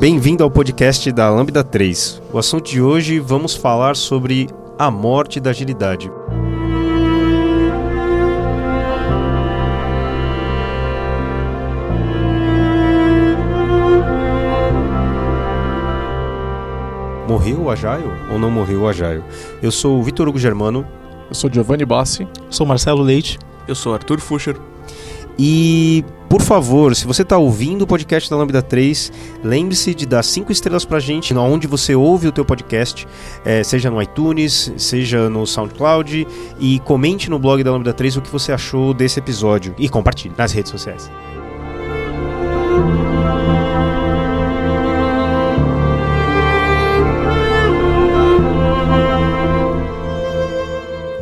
Bem-vindo ao podcast da Lambda 3. O assunto de hoje vamos falar sobre a morte da agilidade. Morreu o Agile ou não morreu o Agile? Eu sou o Vitor Hugo Germano. Eu sou Giovanni Bassi. Sou Marcelo Leite. Eu sou Arthur Fuscher. E, por favor, se você está ouvindo o podcast da Lambda 3, lembre-se de dar cinco estrelas para a gente onde você ouve o teu podcast, é, seja no iTunes, seja no SoundCloud, e comente no blog da Lambda 3 o que você achou desse episódio e compartilhe nas redes sociais.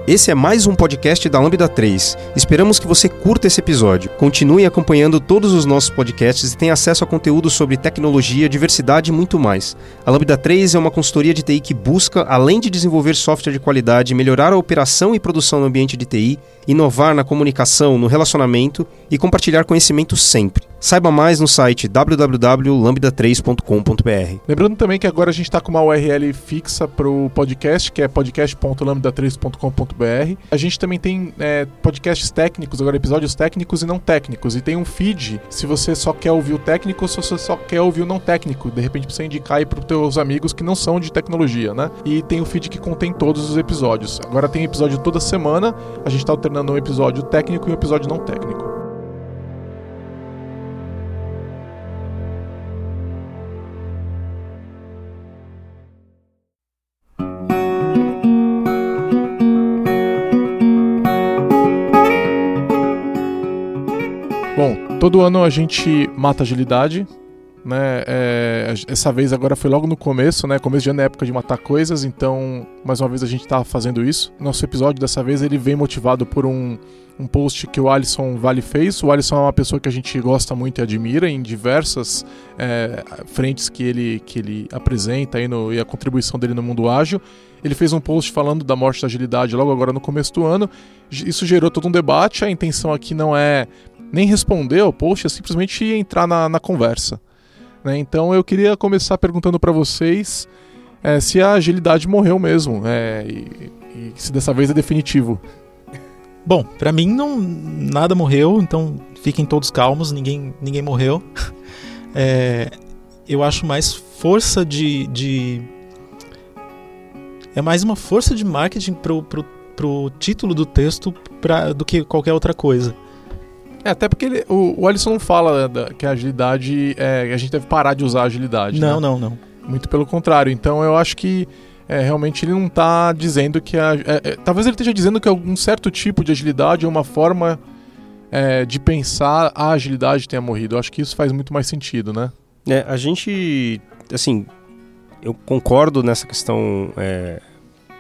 Esse é mais um podcast da Lambda 3. Esperamos que você curta esse episódio. Continue acompanhando todos os nossos podcasts e tenha acesso a conteúdo sobre tecnologia, diversidade e muito mais. A Lambda 3 é uma consultoria de TI que busca, além de desenvolver software de qualidade, melhorar a operação e produção no ambiente de TI, inovar na comunicação, no relacionamento e compartilhar conhecimento sempre. Saiba mais no site www.lambda3.com.br. Lembrando também que agora a gente está com uma URL fixa para o podcast, que é podcast.lambda3.com.br. A gente também tem é, podcasts técnicos, agora episódios técnicos e não técnicos. E tem um feed se você só quer ouvir o técnico ou se você só quer ouvir o não técnico. De repente você indicar aí para os teus amigos que não são de tecnologia, né? E tem o feed que contém todos os episódios. Agora tem episódio toda semana. A gente está alternando um episódio técnico e um episódio não técnico. Todo ano a gente mata agilidade, né? É, essa vez agora foi logo no começo, né? Começo de ano é época de matar coisas, então mais uma vez a gente tá fazendo isso. Nosso episódio dessa vez ele vem motivado por um, um post que o Alisson Vale fez. O Alisson é uma pessoa que a gente gosta muito e admira em diversas é, frentes que ele, que ele apresenta aí no, e a contribuição dele no mundo ágil. Ele fez um post falando da morte da agilidade logo agora no começo do ano. Isso gerou todo um debate. A intenção aqui não é nem responder ao post, é simplesmente entrar na, na conversa. Né? Então eu queria começar perguntando para vocês é, se a agilidade morreu mesmo é, e, e, se dessa vez é definitivo. Bom, para mim não nada morreu, então fiquem todos calmos, ninguém, ninguém morreu. É, eu acho mais força de, de, é mais uma força de marketing pro, pro, pro título do texto pra, do que qualquer outra coisa. É, até porque ele, o, o Alisson não fala da, que a agilidade. É, a gente deve parar de usar a agilidade. Não, né? não, não. Muito pelo contrário. Então eu acho que é, realmente ele não está dizendo que a. É, é, talvez ele esteja dizendo que algum certo tipo de agilidade é uma forma é, de pensar a agilidade tenha morrido. Eu acho que isso faz muito mais sentido, né? É, a gente. Assim, eu concordo nessa questão é,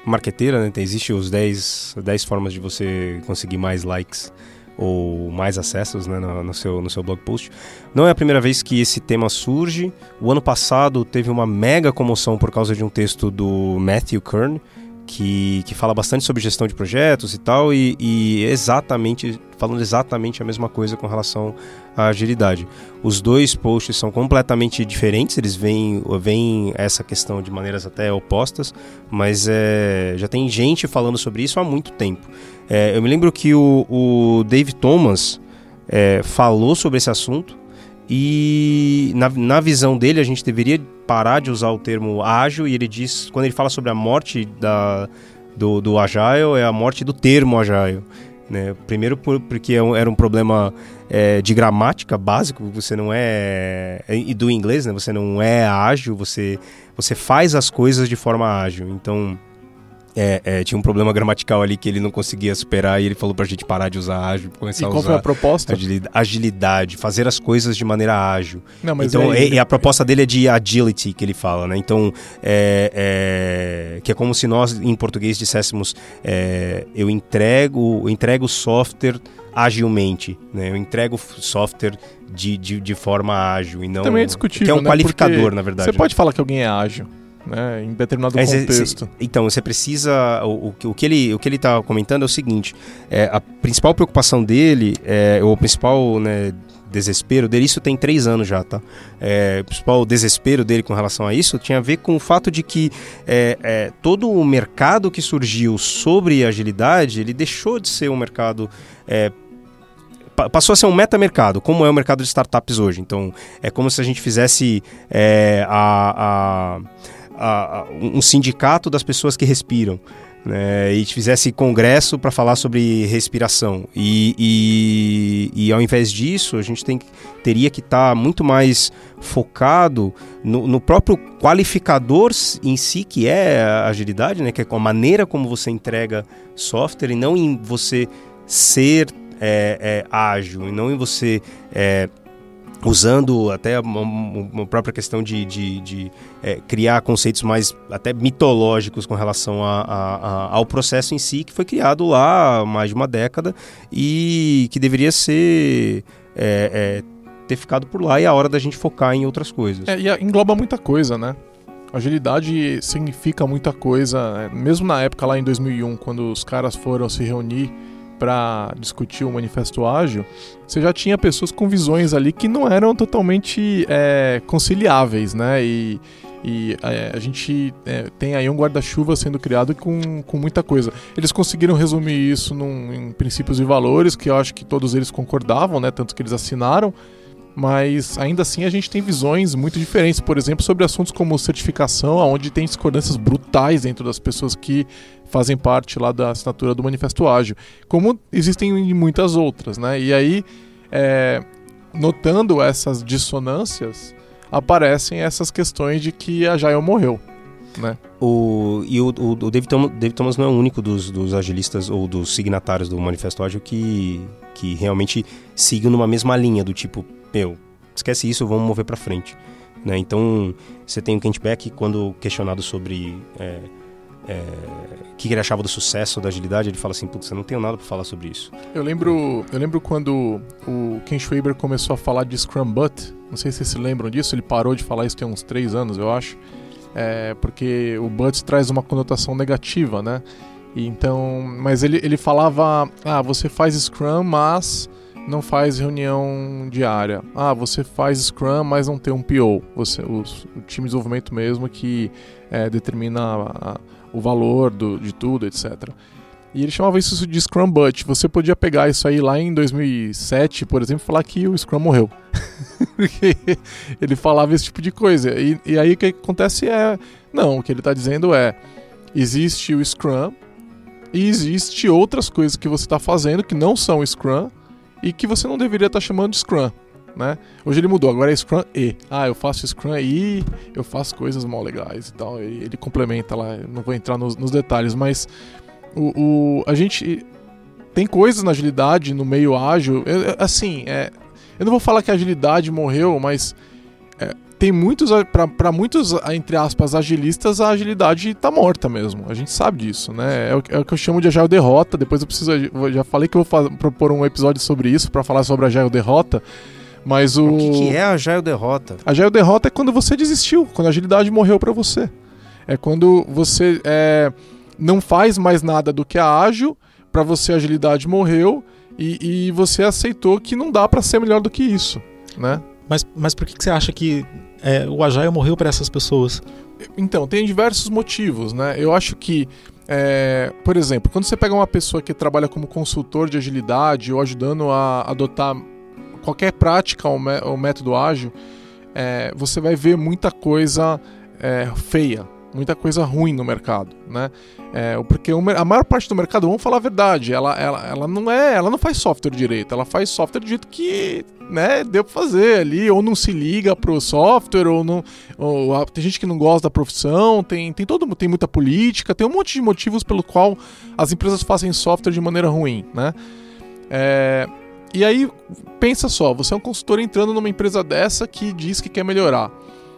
marqueteira, né? Existem os 10, 10 formas de você conseguir mais likes ou mais acessos né, no, no, seu, no seu blog post. Não é a primeira vez que esse tema surge. O ano passado teve uma mega comoção por causa de um texto do Matthew Kern, que, que fala bastante sobre gestão de projetos e tal, e, e exatamente falando exatamente a mesma coisa com relação à agilidade. Os dois posts são completamente diferentes, eles veem, veem essa questão de maneiras até opostas, mas é, já tem gente falando sobre isso há muito tempo. É, eu me lembro que o, o Dave Thomas é, falou sobre esse assunto e na, na visão dele a gente deveria parar de usar o termo ágil e ele diz, quando ele fala sobre a morte da, do, do Agile, é a morte do termo Agile. Né? Primeiro por, porque é era um problema é, de gramática básico, você não é. E do inglês, né? Você não é ágil, você, você faz as coisas de forma ágil. Então é, é, tinha um problema gramatical ali que ele não conseguia superar e ele falou pra gente parar de usar ágil, começar e a qual usar foi a proposta? Agilidade, agilidade, fazer as coisas de maneira ágil. Não, mas então, aí... e, a proposta dele é de agility, que ele fala, né? Então, é, é que é como se nós, em português, disséssemos é, eu entrego, eu entrego software agilmente, né? Eu entrego software de, de, de forma ágil e não... Também é discutível, Que é um né? qualificador, Porque na verdade. Você pode falar que alguém é ágil né, em determinado contexto. então, você precisa. O, o, que- o que ele o que ele está comentando é o seguinte: é, a principal preocupação dele, é, ou a principal né, desespero dele, isso tem três anos já, tá? É, o principal desespero dele com relação a isso tinha a ver com o fato de que é, é, todo o mercado que surgiu sobre agilidade, ele deixou de ser um mercado é, passou a ser um metamercado, como é o mercado de startups hoje. Então, é como se a gente fizesse é, a, a, a, um sindicato das pessoas que respiram né, e fizesse congresso para falar sobre respiração. E, e, e, ao invés disso, a gente tem, teria que estar tá muito mais focado no, no, próprio qualificador em si, que é a agilidade, né, que é a maneira como você entrega software, e não em você ser é, é, ágil, e não em você é, usando até uma, própria questão de, de, de é, criar conceitos mais até mitológicos com relação a, a, a, ao processo em si, que foi criado lá há mais de uma década e que deveria ser. É, é, ter ficado por lá e é a hora da gente focar em outras coisas. É, e engloba muita coisa, né? Agilidade significa muita coisa, mesmo na época lá em 2001, quando os caras foram se reunir para discutir o manifesto ágil, você já tinha pessoas com visões ali que não eram totalmente é, conciliáveis, né? E, e é, a gente é, tem aí um guarda-chuva sendo criado com, com muita coisa. Eles conseguiram resumir isso num, em princípios e valores, que eu acho que todos eles concordavam, né? Tanto que eles assinaram mas ainda assim a gente tem visões muito diferentes, por exemplo, sobre assuntos como certificação, onde tem discordâncias brutais dentro das pessoas que fazem parte lá da assinatura do Manifesto Ágil, como existem em muitas outras, né? E aí, é, notando essas dissonâncias, aparecem essas questões de que a Jael morreu. Né? O, e o, o, o David, Thomas, David, Thomas, não é o único dos, dos, agilistas ou dos signatários do Manifesto Ágil que, que realmente siga numa mesma linha, do tipo, meu, esquece isso, vamos mover para frente. Né? Então, você tem o Kent Beck, quando questionado sobre é, é, o que ele achava do sucesso da agilidade, ele fala assim, putz, eu não tenho nada para falar sobre isso. Eu lembro, eu lembro quando o Ken Schwaber começou a falar de Scrum Butt, não sei se vocês se lembram disso, ele parou de falar isso tem uns três anos, eu acho, é, porque o Butt traz uma conotação negativa, né? E então, mas ele, ele falava, ah, você faz Scrum, mas não faz reunião diária. Ah, você faz Scrum, mas não tem um PO. Você, o, time de desenvolvimento mesmo que é, determina a, a, o valor do, de tudo, etc. E ele chamava isso de Scrum But. Você podia pegar isso aí lá em 2007, por exemplo, e falar que o Scrum morreu. Porque ele falava esse tipo de coisa. E, e aí o que acontece é. Não, o que ele está dizendo é: existe o Scrum e existe outras coisas que você está fazendo que não são Scrum e que você não deveria estar tá chamando de Scrum. Né? Hoje ele mudou, agora é Scrum E. Ah, eu faço Scrum e eu faço coisas mal legais e tal. Ele, ele complementa lá, não vou entrar nos, nos detalhes, mas o, o, a gente tem coisas na agilidade, no meio ágil. Eu, assim, é, eu não vou falar que a agilidade morreu, mas é, tem muitos, para muitos, entre aspas, agilistas, a agilidade está morta mesmo. A gente sabe disso, né? É o, é o, que eu chamo de agile derrota. Depois eu preciso, eu já falei que eu vou fazer, propor um episódio sobre isso, para falar sobre a agile derrota. Mas o. O que, que é a agile derrota? A agile derrota é quando você desistiu, quando a agilidade morreu para você. É quando você é, não faz mais nada do que a ágil, para você a agilidade morreu e, e você aceitou que não dá para ser melhor do que isso, né? Mas, mas por que, que você acha que é, o Agile morreu para essas pessoas? Então, tem diversos motivos, né? Eu acho que, é, por exemplo, quando você pega uma pessoa que trabalha como consultor de agilidade ou ajudando a adotar qualquer prática ou, método ágil, é, você vai ver muita coisa é, feia, muita coisa ruim no mercado, né? É, porque a maior parte do mercado, vamos falar a verdade, ela, ela, ela não é, ela não faz software direito, ela faz software do jeito que, né, deu pra fazer ali, ou não se liga pro software, ou não, ou, tem gente que não gosta da profissão, tem, tem todo, tem muita política, tem um monte de motivos pelo qual as empresas fazem software de maneira ruim, né? É, e aí, pensa só, você é um consultor entrando numa empresa dessa que diz que quer melhorar.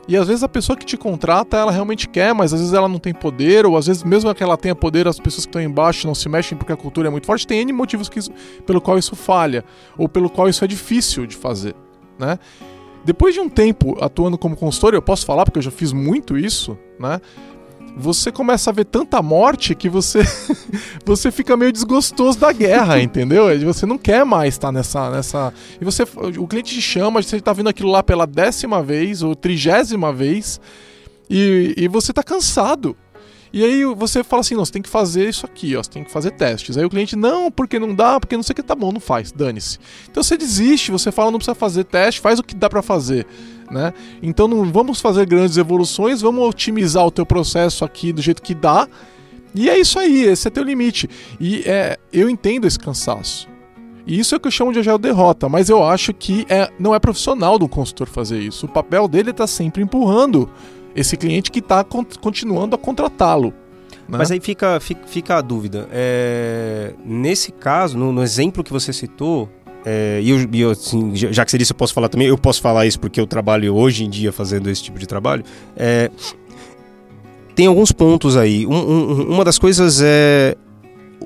E às vezes a pessoa que te contrata, ela realmente quer, mas às vezes ela não tem poder, ou às vezes mesmo que ela tenha poder, as pessoas que estão embaixo não se mexem porque a cultura é muito forte. Tem N motivos que isso, pelo qual isso falha, ou pelo qual isso é difícil de fazer, né? Depois de um tempo atuando como consultor, eu posso falar porque eu já fiz muito isso, né? Você começa a ver tanta morte que você você fica meio desgostoso da guerra, entendeu? Você não quer mais estar nessa nessa e você o cliente te chama, você está vendo aquilo lá pela décima vez ou trigésima vez e, e você está cansado. E aí você fala assim, não, você tem que fazer isso aqui, ó, você tem que fazer testes. Aí o cliente, não, porque não dá, porque não sei o que, tá bom, não faz, dane-se. Então você desiste, você fala, não precisa fazer teste, faz o que dá para fazer. Né? Então não vamos fazer grandes evoluções, vamos otimizar o teu processo aqui do jeito que dá. E é isso aí, esse é teu limite. E é, eu entendo esse cansaço. E isso é o que eu chamo de agile derrota, mas eu acho que é, não é profissional do consultor fazer isso. O papel dele está sempre empurrando esse cliente que está continuando a contratá-lo. Né? Mas aí fica, fica, fica a dúvida. É, nesse caso, no, no, exemplo que você citou, é, e eu, eu assim, já que você disse, eu posso falar também, eu posso falar isso porque eu trabalho hoje em dia fazendo esse tipo de trabalho. É, tem alguns pontos aí. Um, um, uma das coisas é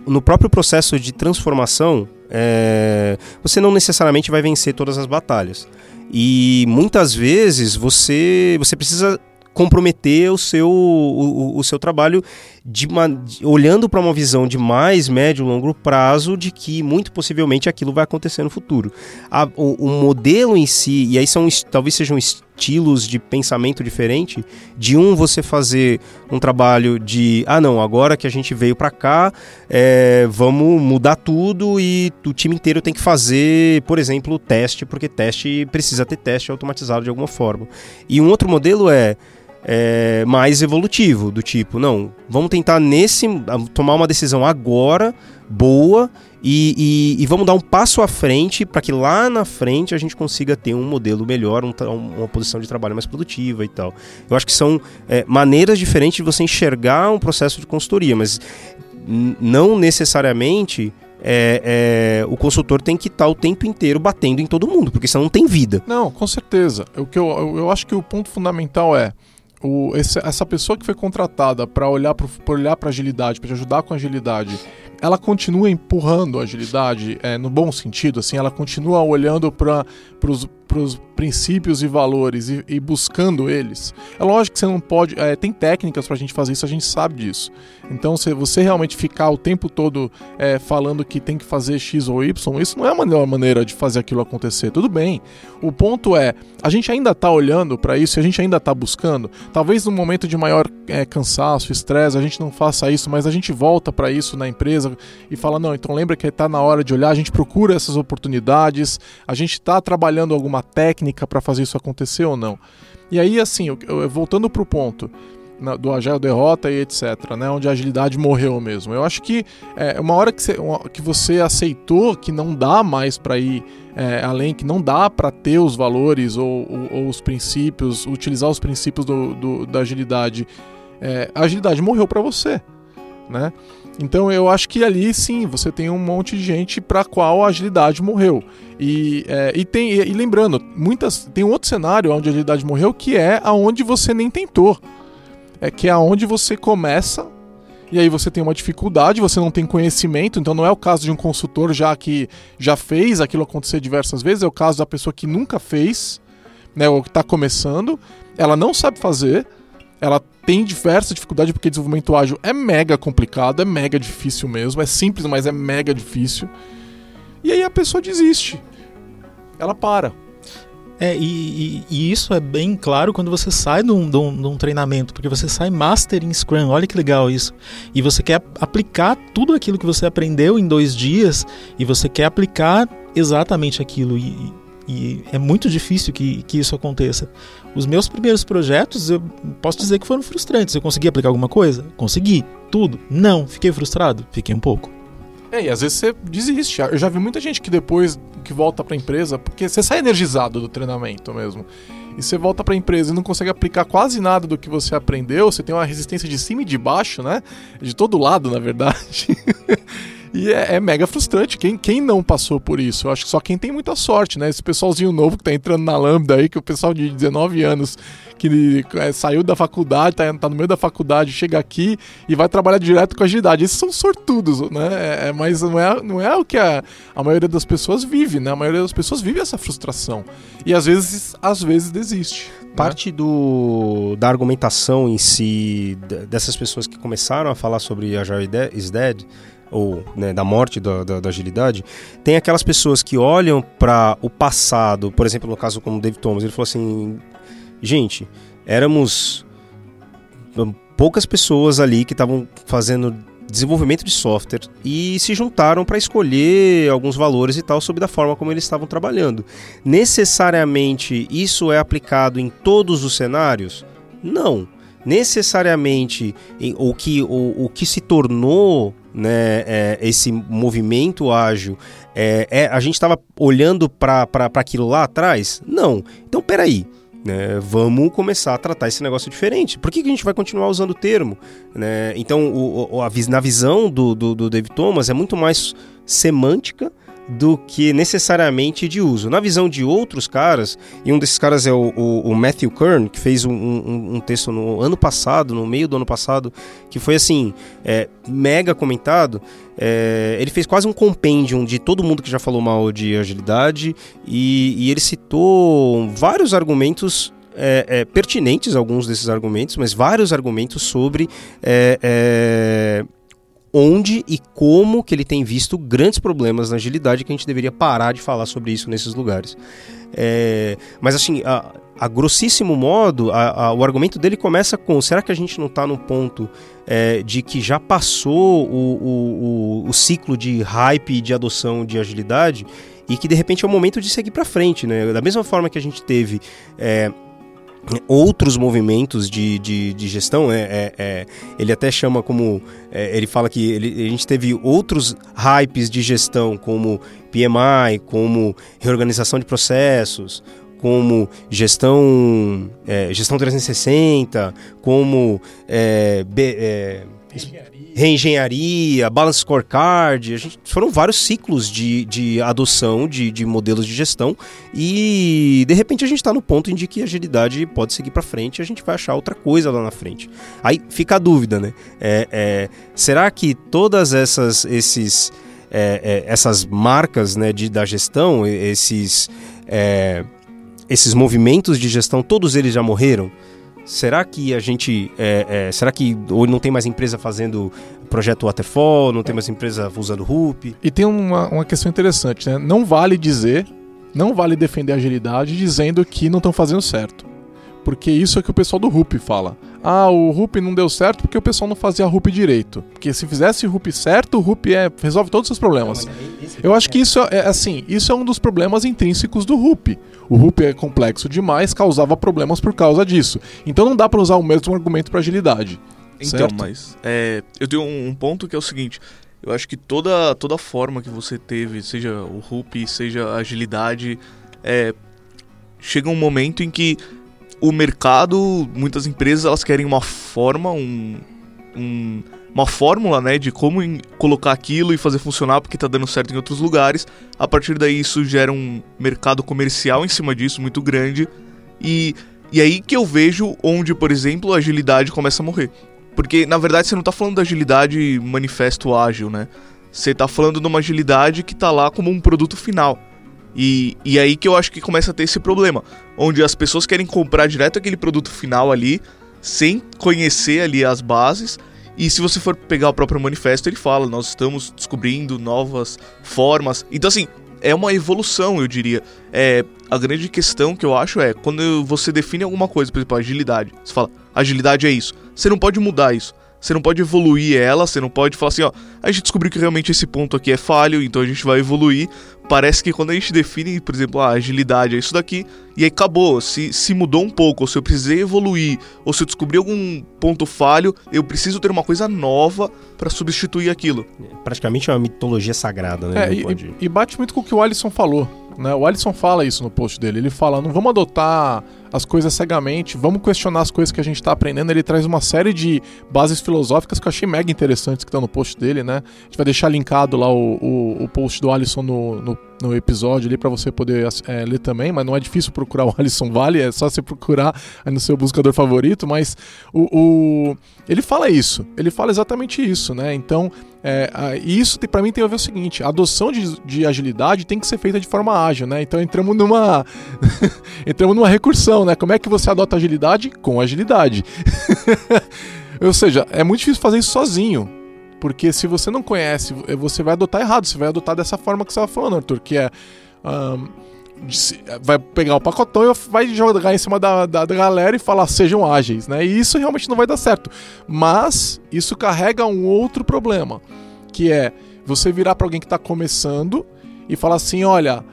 no próprio processo de transformação, é, você não necessariamente vai vencer todas as batalhas. E muitas vezes você, você precisa comprometer o seu, o, o seu trabalho de, de olhando para uma visão de mais médio e longo prazo de que muito possivelmente aquilo vai acontecer no futuro. A, o, o, modelo em si, e aí são talvez sejam estilos de pensamento diferente, de um você fazer um trabalho de ah não, agora que a gente veio para cá, é, vamos mudar tudo e o time inteiro tem que fazer, por exemplo, teste, porque teste precisa ter teste automatizado de alguma forma. E um outro modelo é é, mais evolutivo, do tipo, não, vamos tentar nesse tomar uma decisão agora, boa, e, e, e vamos dar um passo à frente para que lá na frente a gente consiga ter um modelo melhor, um, uma posição de trabalho mais produtiva e tal. Eu acho que são é, maneiras diferentes de você enxergar um processo de consultoria, mas não necessariamente é, é, o consultor tem que estar o tempo inteiro batendo em todo mundo, porque senão não tem vida. Não, com certeza. O que eu, eu acho que o ponto fundamental é o, essa pessoa que foi contratada para olhar para olhar para agilidade, para ajudar com agilidade, ela continua empurrando a agilidade é, no bom sentido, assim, ela continua olhando para os princípios e valores e, e, buscando eles. É lógico que você não pode. É, tem técnicas para a gente fazer isso, a gente sabe disso. Então, se você realmente ficar o tempo todo é, falando que tem que fazer X ou Y, isso não é a melhor maneira de fazer aquilo acontecer. Tudo bem. O ponto é, a gente ainda está olhando para isso, a gente ainda está buscando. Talvez no momento de maior é, cansaço, estresse, a gente não faça isso, mas a gente volta para isso na empresa e fala: não, então lembra que está na hora de olhar, a gente procura essas oportunidades, a gente está trabalhando alguma técnica para fazer isso acontecer ou não. E aí, assim, voltando para o ponto do Agile derrota e etc, né, onde a agilidade morreu mesmo. Eu acho que é, uma hora que você, que você aceitou que não dá mais para ir é, além, que não dá para ter os valores ou, ou, ou, os princípios, utilizar os princípios do, do da agilidade, é, a agilidade morreu para você, né? Então eu acho que ali sim você tem um monte de gente para qual a agilidade morreu. E, é, e tem e, e, lembrando, muitas tem um outro cenário onde a agilidade morreu que é aonde você nem tentou. É que é aonde você começa e aí você tem uma dificuldade, você não tem conhecimento, então não é o caso de um consultor já que já fez aquilo acontecer diversas vezes, é o caso da pessoa que nunca fez, né, ou que está começando, ela não sabe fazer, ela tem diversas dificuldades porque desenvolvimento ágil é mega complicado, é mega difícil mesmo, é simples, mas é mega difícil. E aí a pessoa desiste. Ela para. É, e, e, e, isso é bem claro quando você sai de um, de, um, de um, treinamento, porque você sai Master em Scrum, olha que legal isso. E você quer aplicar tudo aquilo que você aprendeu em dois dias e você quer aplicar exatamente aquilo. E, e é muito difícil que, que isso aconteça. Os meus primeiros projetos, eu posso dizer que foram frustrantes. Eu consegui aplicar alguma coisa? Consegui. Tudo? Não. Fiquei frustrado? Fiquei um pouco. É, e às vezes você desiste. Eu já vi muita gente que depois que volta para a empresa, porque você sai energizado do treinamento mesmo. E você volta para a empresa e não consegue aplicar quase nada do que você aprendeu, você tem uma resistência de cima e de baixo, né? De todo lado, na verdade. E é, é, mega frustrante. Quem, quem não passou por isso? Eu acho que só quem tem muita sorte, né? Esse pessoalzinho novo que tá entrando na Lambda aí, que o pessoal de 19 anos que é, saiu da faculdade, tá, tá, no meio da faculdade, chega aqui e vai trabalhar direto com agilidade. Esses são sortudos, né? É, é, mas não é, não é o que a, a maioria das pessoas vive, né? A maioria das pessoas vive essa frustração. E às vezes, às vezes desiste. parte do, da argumentação em si, dessas pessoas que começaram a falar sobre Agile is Dead, ou né, da morte da, da, da, agilidade, tem aquelas pessoas que olham para o passado, por exemplo, no caso como David Thomas, ele falou assim: gente, éramos poucas pessoas ali que estavam fazendo desenvolvimento de software e se juntaram para escolher alguns valores e tal sobre da forma como eles estavam trabalhando. Necessariamente isso é aplicado em todos os cenários? Não. Necessariamente o que, o, o que se tornou né, é, esse movimento ágil, é, é a gente estava olhando para aquilo lá atrás? Não. Então, peraí. Né, vamos começar a tratar esse negócio diferente. Por que, que a gente vai continuar usando o termo? Né? Então, o, o, a, na visão do, do, do David Thomas, é muito mais semântica do que necessariamente de uso. Na visão de outros caras, e um desses caras é o, o, o Matthew Kern, que fez um, um, um, texto no ano passado, no meio do ano passado, que foi assim, é, mega comentado. É, ele fez quase um compêndio de todo mundo que já falou mal de agilidade e, e ele citou vários argumentos é, é, pertinentes, alguns desses argumentos, mas vários argumentos sobre é, é onde e como que ele tem visto grandes problemas na agilidade que a gente deveria parar de falar sobre isso nesses lugares. É, mas assim, a, a grossíssimo modo, a, a, o argumento dele começa com: será que a gente não está no ponto é, de que já passou o, o, o, o ciclo de hype e de adoção de agilidade e que de repente é o momento de seguir para frente, né? Da mesma forma que a gente teve é, outros movimentos de, de, de gestão. É, é, é, ele até chama como. É, ele fala que ele, a gente teve outros hypes de gestão, como PMI, como reorganização de processos, como gestão, é, gestão 360, como. É, reengenharia, balance scorecard, a gente, foram vários ciclos de, de adoção de, de modelos de gestão e de repente a gente está no ponto em que a agilidade pode seguir para frente e a gente vai achar outra coisa lá na frente. Aí fica a dúvida, né? É, é, será que todas essas, esses, é, é essas marcas né, de, da gestão, esses, é, esses movimentos de gestão, todos eles já morreram? Será que a gente. É, é, será que hoje não tem mais empresa fazendo projeto Waterfall, não tem mais empresa usando Hoop? E tem uma, uma questão interessante, né? Não vale dizer, não vale defender a agilidade dizendo que não estão fazendo certo. Porque isso é que o pessoal do Hoop fala. Ah, o Hoop não deu certo porque o pessoal não fazia Hoop direito. Porque se fizesse Hoop certo, o Hoop é, resolve todos os seus problemas. Eu acho que isso é, é assim, isso é um dos problemas intrínsecos do Hoop. O Hoop é complexo demais, causava problemas por causa disso. Então não dá para usar o mesmo argumento para agilidade. Então, certo? mas é, eu tenho um ponto que é o seguinte. Eu acho que toda, toda forma que você teve, seja o Hoop, seja a agilidade, é, chega um momento em que o mercado, muitas empresas, elas querem uma forma, um, um, uma fórmula, né, de como colocar aquilo e fazer funcionar porque está dando certo em outros lugares. A partir daí isso gera um mercado comercial em cima disso muito grande e e aí que eu vejo onde, por exemplo, a agilidade começa a morrer. Porque na verdade você não está falando da agilidade manifesto ágil, né? Você está falando de uma agilidade que está lá como um produto final. E, e aí que eu acho que começa a ter esse problema, onde as pessoas querem comprar direto aquele produto final ali, sem conhecer ali as bases. E se você for pegar o próprio manifesto, ele fala: nós estamos descobrindo novas formas. Então, assim, é uma evolução, eu diria. É, a grande questão que eu acho é quando você define alguma coisa, por exemplo, agilidade. Você fala, agilidade é isso. Você não pode mudar isso. Você não pode evoluir ela, você não pode falar assim, ó, a gente descobriu que realmente esse ponto aqui é falho, então a gente vai evoluir. Parece que quando a gente define, por exemplo, a agilidade é isso daqui, e aí acabou. Se, se mudou um pouco, ou se eu precisei evoluir, ou se eu descobri algum ponto falho, eu preciso ter uma coisa nova para substituir aquilo. É praticamente uma mitologia sagrada, né? É, e, pode... e, bate muito com o que o Alisson falou. Né? O Alisson fala isso no post dele. Ele fala: não vamos adotar as coisas cegamente, vamos questionar as coisas que a gente está aprendendo. Ele traz uma série de bases filosóficas que eu achei mega interessantes que estão no post dele, né? A gente vai deixar linkado lá o, o, o post do Alisson no, no, no episódio ali para você poder é, ler também, mas não é difícil procurar o Alisson Vale, é só você procurar no seu buscador favorito, mas o, o ele fala isso, ele fala exatamente isso, né? Então, é, isso para mim tem a ver o seguinte: a adoção de, de, agilidade tem que ser feita de forma ágil, né? Então entramos numa entramos numa recursão, né? Como é que você adota agilidade? Com agilidade. Ou seja, é muito difícil fazer isso sozinho. Porque se você não conhece, você vai adotar errado. Você vai adotar dessa forma que você estava falando, Arthur, que é. Um, vai pegar o pacotão e vai jogar em cima da, da, da, galera e falar sejam ágeis, né? E isso realmente não vai dar certo. Mas isso carrega um outro problema, que é você virar para alguém que está começando e falar assim, olha,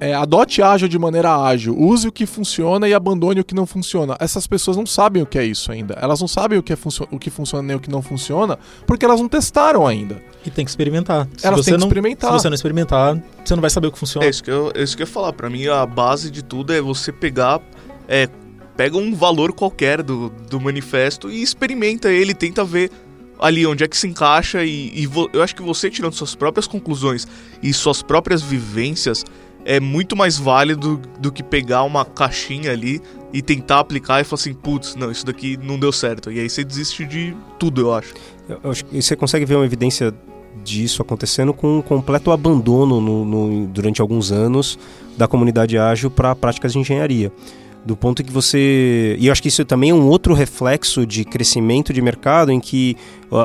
é, adote ágil de maneira ágil, use o que funciona e abandone o que não funciona. Essas pessoas não sabem o que é isso ainda. Elas não sabem o que, é o que funciona nem o que não funciona, porque elas não testaram ainda. E tem que experimentar. Se elas têm que não, experimentar. Se você não experimentar, você não vai saber o que funciona. É isso que eu, é isso que eu ia falar. Pra mim, a base de tudo é você pegar. É, pega um valor qualquer do, do manifesto e experimenta ele, tenta ver ali onde é que se encaixa e, e eu acho que você tirando suas próprias conclusões e suas próprias vivências é muito mais válido do que pegar uma caixinha ali e tentar aplicar e falar assim, putz, não, isso daqui não deu certo. E aí você desiste de tudo, eu acho. Eu acho você consegue ver uma evidência disso acontecendo com um completo abandono no, no, durante alguns anos da comunidade ágil para práticas de engenharia do ponto que você. E eu acho que isso também é um outro reflexo de crescimento de mercado em que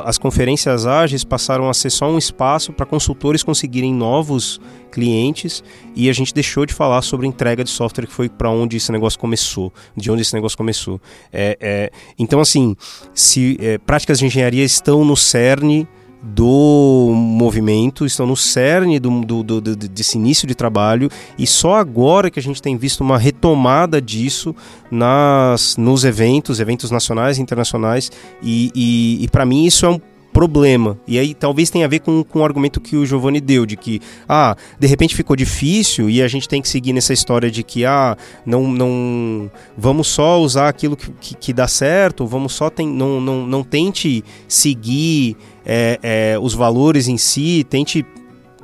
as conferências ágeis passaram a ser só um espaço para consultores conseguirem novos clientes e a gente deixou de falar sobre entrega de software, que foi para onde esse negócio começou, de onde esse negócio começou. É, é, então, assim, se é, práticas de engenharia estão no cerne do movimento, estão no cerne do, do, do, do, desse início de trabalho e só agora que a gente tem visto uma retomada disso nas, nos eventos, eventos nacionais e internacionais e, e, e para mim isso é um problema. E aí talvez tenha a ver com, com o argumento que o Giovanni deu, de que, ah, de repente ficou difícil e a gente tem que seguir nessa história de que, ah, não, não vamos só usar aquilo que, que, que dá certo, vamos só, tem, não, não, não tente seguir é, é, os valores em si, tente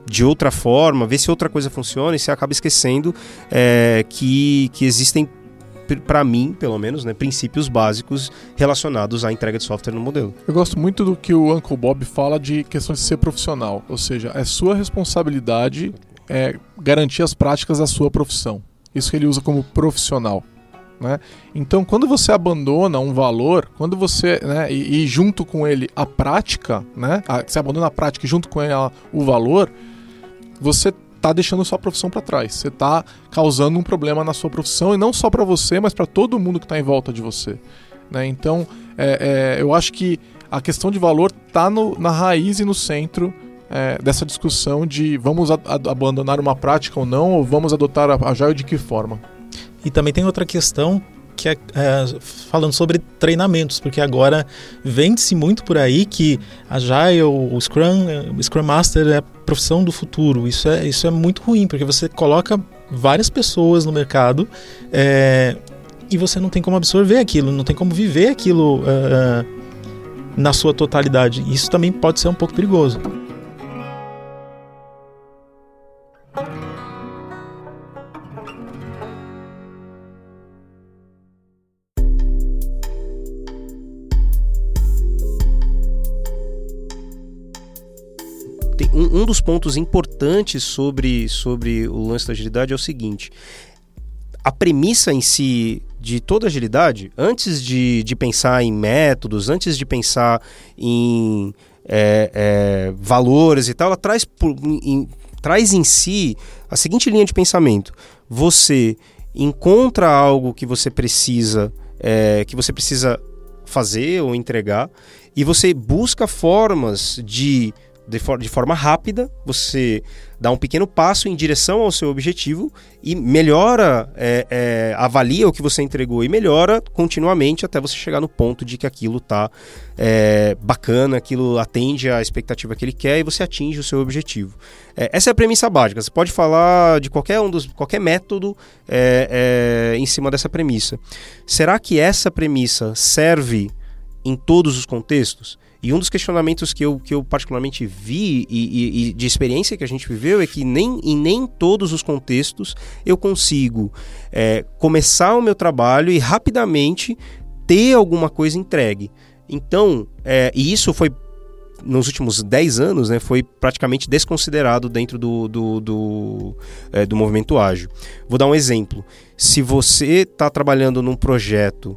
de outra forma, ver se outra coisa funciona e você acaba esquecendo é, que, que existem para mim, pelo menos, né, princípios básicos relacionados à entrega de software no modelo. Eu gosto muito do que o Uncle Bob fala de questões de ser profissional, ou seja, é sua responsabilidade é, garantir as práticas da sua profissão. Isso que ele usa como profissional. Né? Então, quando você abandona um valor, quando você, né, e, e junto com ele a prática, né, a, você abandona a prática e junto com ela o valor, você está deixando sua profissão para trás. Você está causando um problema na sua profissão e não só para você, mas para todo mundo que está em volta de você. Né? Então, é, é, eu acho que a questão de valor está na raiz e no centro é, dessa discussão de vamos abandonar uma prática ou não, ou vamos adotar a, a joia de que forma. E também tem outra questão que é, é, falando sobre treinamentos, porque agora vende-se muito por aí que a Agile, o Scrum, o Scrum Master é profissão do futuro. Isso é, isso é muito ruim, porque você coloca várias pessoas no mercado é, e você não tem como absorver aquilo, não tem como viver aquilo uh, na sua totalidade. Isso também pode ser um pouco perigoso. Um, um dos pontos importantes sobre, sobre o lance da agilidade é o seguinte: a premissa em si de toda agilidade, antes de, de pensar em métodos, antes de pensar em é, é, valores e tal, ela traz, em, traz em si a seguinte linha de pensamento: você encontra algo que você precisa, é, que você precisa fazer ou entregar, e você busca formas de de, for de forma rápida, você dá um pequeno passo em direção ao seu objetivo e melhora, é, é, avalia o que você entregou e melhora continuamente até você chegar no ponto de que aquilo está é, bacana, aquilo atende à expectativa que ele quer e você atinge o seu objetivo. É, essa é a premissa básica. Você pode falar de qualquer um dos qualquer método é, é, em cima dessa premissa. Será que essa premissa serve em todos os contextos? E um dos questionamentos que eu, que eu particularmente vi e, e, e, de experiência que a gente viveu é que nem, em nem todos os contextos eu consigo é, começar o meu trabalho e rapidamente ter alguma coisa entregue. Então, é, e isso foi nos últimos 10 anos, né, foi praticamente desconsiderado dentro do, do, do, é, do movimento ágil. Vou dar um exemplo. Se você está trabalhando num projeto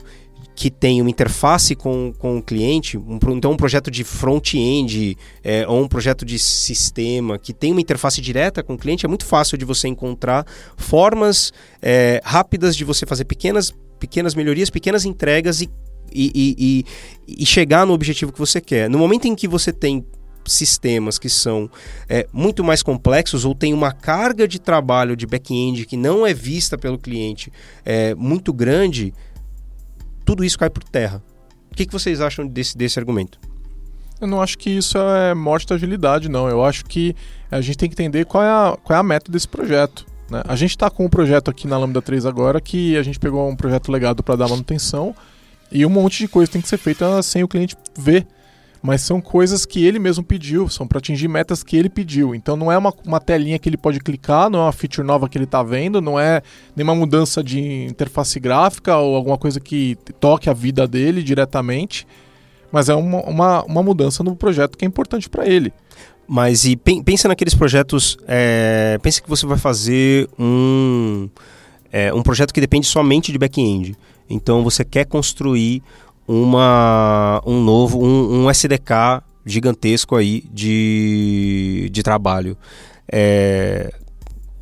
que tem uma interface com, com o cliente, um, então um projeto de front-end é, ou um projeto de sistema que tem uma interface direta com o cliente, é muito fácil de você encontrar formas é, rápidas de você fazer pequenas, pequenas melhorias, pequenas entregas e, e, e, e, chegar no objetivo que você quer. No momento em que você tem sistemas que são é, muito mais complexos ou tem uma carga de trabalho de back-end que não é vista pelo cliente é, muito grande, tudo isso cai por terra. O que, que vocês acham desse, desse argumento? Eu não acho que isso é morte da agilidade, não. Eu acho que a gente tem que entender qual é a, qual é a meta desse projeto. Né? A gente está com um projeto aqui na Lambda 3 agora que a gente pegou um projeto legado para dar manutenção e um monte de coisa tem que ser feita sem o cliente ver mas são coisas que ele mesmo pediu, são para atingir metas que ele pediu. Então não é uma, uma telinha que ele pode clicar, não é uma feature nova que ele está vendo, não é nenhuma mudança de interface gráfica ou alguma coisa que toque a vida dele diretamente, mas é uma, uma, uma mudança no projeto que é importante para ele. Mas e pensa naqueles projetos, é, pensa que você vai fazer um, é, um projeto que depende somente de back-end. Então você quer construir uma, um novo, um, um SDK gigantesco aí de, de trabalho. É,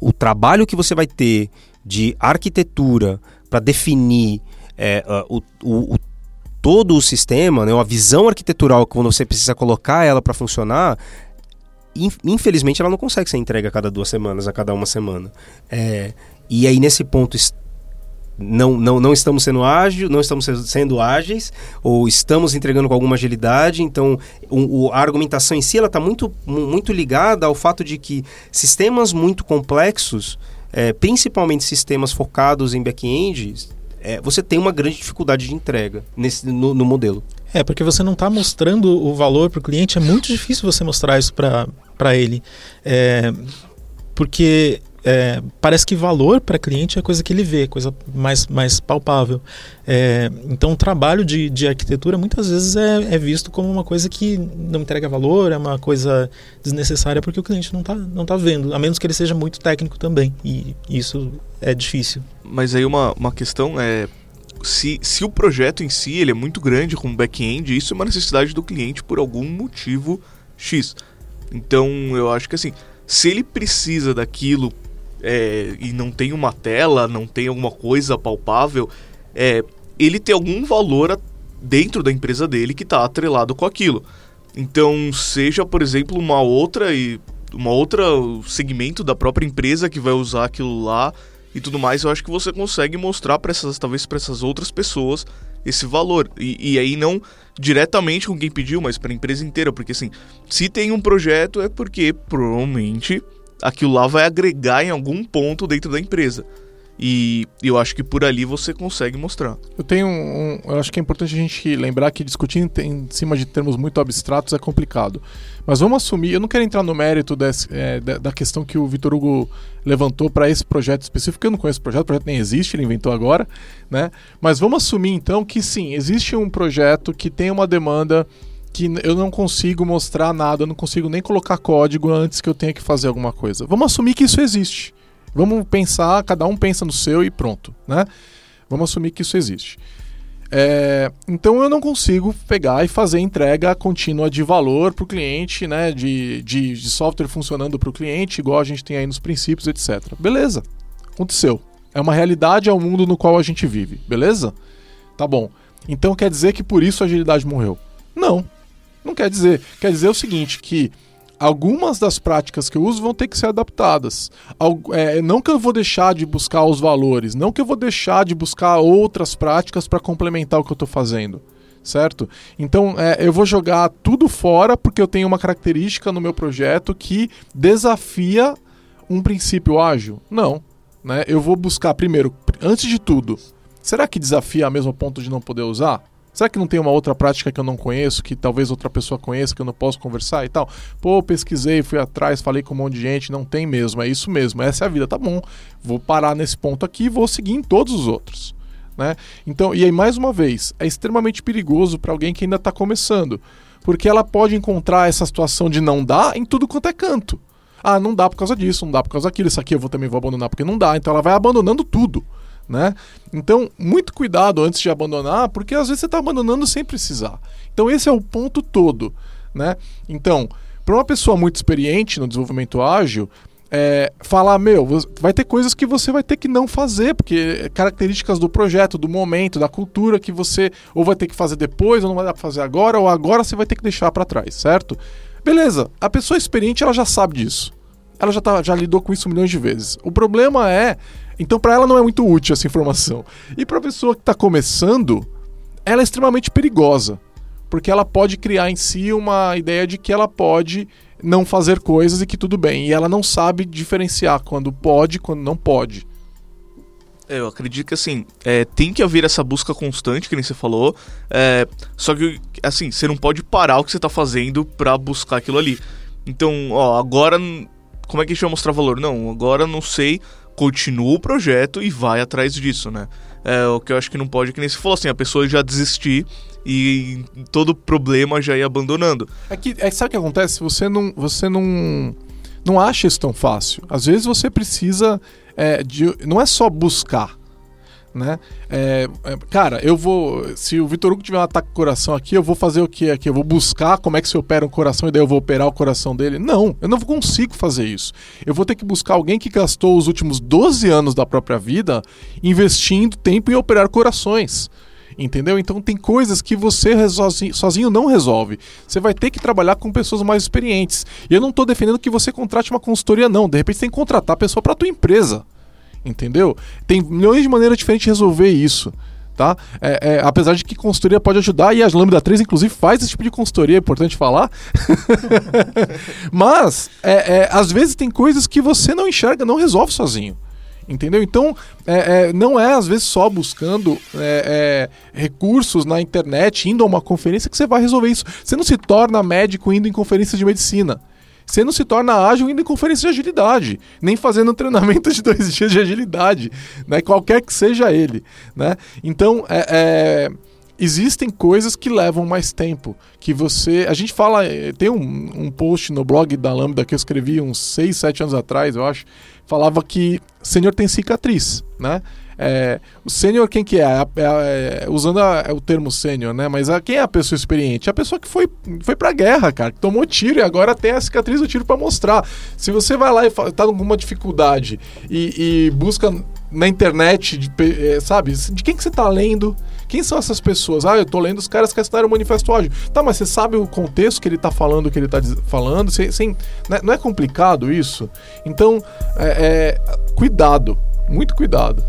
o trabalho que você vai ter de arquitetura para definir é, o, o, o, todo o sistema, né, a visão arquitetural quando você precisa colocar ela para funcionar, infelizmente ela não consegue ser entregue a cada duas semanas, a cada uma semana. É, e aí nesse ponto não, não, não estamos sendo ágeis, não estamos sendo ágeis, ou estamos entregando com alguma agilidade. Então, o, o a argumentação em si está muito, muito ligada ao fato de que sistemas muito complexos, é, principalmente sistemas focados em back-end, é, você tem uma grande dificuldade de entrega nesse, no, no modelo. É, porque você não está mostrando o valor para o cliente, é muito difícil você mostrar isso para ele. É, porque é, parece que valor para cliente é coisa que ele vê, coisa mais, mais palpável. É, então, o trabalho de, de arquitetura muitas vezes é, é, visto como uma coisa que não entrega valor, é uma coisa desnecessária porque o cliente não está não tá vendo, a menos que ele seja muito técnico também. E isso é difícil. Mas aí uma, uma questão é. Se, se o projeto em si ele é muito grande com back-end, isso é uma necessidade do cliente por algum motivo X. Então eu acho que assim, se ele precisa daquilo é, e não tem uma tela, não tem alguma coisa palpável, é, ele tem algum valor dentro da empresa dele que está atrelado com aquilo. Então, seja, por exemplo, uma outra e uma outra segmento da própria empresa que vai usar aquilo lá e tudo mais, eu acho que você consegue mostrar para essas talvez para essas outras pessoas esse valor. E, e, aí não diretamente com quem pediu, mas para a empresa inteira, porque assim, se tem um projeto é porque provavelmente aquilo lá vai agregar em algum ponto dentro da empresa. E eu acho que por ali você consegue mostrar. Eu tenho um, eu acho que é importante a gente lembrar que discutir em cima de termos muito abstratos é complicado. Mas vamos assumir, eu não quero entrar no mérito desse, é, da questão que o Vitor Hugo levantou para esse projeto específico, eu não conheço o projeto, o projeto nem existe, ele inventou agora, né? Mas vamos assumir então que sim, existe um projeto que tem uma demanda que eu não consigo mostrar nada, eu não consigo nem colocar código antes que eu tenha que fazer alguma coisa. Vamos assumir que isso existe. Vamos pensar, cada um pensa no seu e pronto, né? Vamos assumir que isso existe. É, então eu não consigo pegar e fazer entrega contínua de valor para o cliente, né? De, de, de software funcionando para o cliente, igual a gente tem aí nos princípios, etc. Beleza, aconteceu. É uma realidade, é o mundo no qual a gente vive, beleza? Tá bom. Então quer dizer que por isso a agilidade morreu? Não, não quer dizer. Quer dizer o seguinte, que algumas das práticas que eu uso vão ter que ser adaptadas. É, não que eu vou deixar de buscar os valores, não que eu vou deixar de buscar outras práticas para complementar o que eu estou fazendo. Certo? Então é, eu vou jogar tudo fora porque eu tenho uma característica no meu projeto que desafia um princípio ágil? Não. Né? Eu vou buscar primeiro, antes de tudo, será que desafia mesmo ponto de não poder usar? Será que não tem uma outra prática que eu não conheço, que talvez outra pessoa conheça, que eu não posso conversar e tal? Pô, pesquisei, fui atrás, falei com um monte de gente, não tem mesmo, é isso mesmo, essa é a vida, tá bom. Vou parar nesse ponto aqui e vou seguir em todos os outros. Né? Então, e aí mais uma vez, é extremamente perigoso para alguém que ainda está começando. Porque ela pode encontrar essa situação de não dar em tudo quanto é canto. Ah, não dá por causa disso, não dá por causa daquilo, isso aqui eu vou, também vou abandonar porque não dá. Então ela vai abandonando tudo. Né? Então, muito cuidado antes de abandonar, porque às vezes você está abandonando sem precisar. Então, esse é o ponto todo. Né? Então, para uma pessoa muito experiente no desenvolvimento ágil, é, falar, meu, vai ter coisas que você vai ter que não fazer, porque características do projeto, do momento, da cultura que você ou vai ter que fazer depois, ou não vai dar para fazer agora, ou agora você vai ter que deixar para trás, certo? Beleza, a pessoa experiente ela já sabe disso. Ela já, tá, já lidou com isso milhões de vezes. O problema é, então para ela não é muito útil essa informação. E para a pessoa que está começando, ela é extremamente perigosa, porque ela pode criar em si uma ideia de que ela pode não fazer coisas e que tudo bem. E ela não sabe diferenciar quando pode e quando não pode. É, eu acredito que assim, é, tem que haver essa busca constante, que nem você falou. É, só que, assim, você não pode parar o que você está fazendo para buscar aquilo ali. Então, ó, agora. Como é que a gente vai mostrar valor? Não, agora não sei. Continua o projeto e vai atrás disso, né? É, o que eu acho que não pode, que nem você falou assim, a pessoa já desistir e todo problema já ir abandonando. É que, é, sabe o que acontece? Você não, você não, não acha isso tão fácil. Às vezes você precisa é, de, não é só buscar. Né? É, é, cara, eu vou. Se o Vitor Hugo tiver um ataque ao coração aqui, eu vou fazer o que aqui? Eu vou buscar como é que se opera um coração e daí eu vou operar o coração dele? Não, eu não consigo fazer isso. Eu vou ter que buscar alguém que gastou os últimos 12 anos da própria vida investindo tempo em operar corações. Entendeu? Então tem coisas que você sozinho não resolve. Você vai ter que trabalhar com pessoas mais experientes. E eu não estou defendendo que você contrate uma consultoria, não. De repente você tem que contratar a pessoa para tua empresa. Entendeu? Tem milhões de maneiras diferentes de resolver isso. Tá? É, é, apesar de que consultoria pode ajudar, e a Lambda 3, inclusive, faz esse tipo de consultoria, é importante falar. Mas, é, é, às vezes, tem coisas que você não enxerga, não resolve sozinho. Entendeu? Então, é, é, não é às vezes só buscando recursos na internet, indo a uma conferência, que você vai resolver isso. Você não se torna médico indo em conferências de medicina. Você não se torna ágil indo em conferência de agilidade, nem fazendo treinamento de dois dias de agilidade, né? qualquer que seja ele. Né? Então, é, é existem coisas que levam mais tempo. Que você. A gente fala. Tem um, um post no blog da Lambda que eu escrevi uns 6, 7 anos atrás, eu acho falava que sênior tem cicatriz, né? É, o sênior quem que é? é, é, usando a, é o termo sênior, né? Mas a, quem é a pessoa experiente? A pessoa que foi, foi pra guerra, cara, que tomou tiro e agora tem a cicatriz do tiro para mostrar. Se você vai lá e tá com alguma dificuldade e, e busca na internet, de, é, sabe? De quem que você tá lendo? Quem são essas pessoas? Ah, eu tô lendo os caras que assinaram o Manifesto Ágil. Tá, mas você sabe o contexto que ele tá falando, que ele tá falando? Sem, né, não é complicado isso? Então, é, é, cuidado, muito cuidado.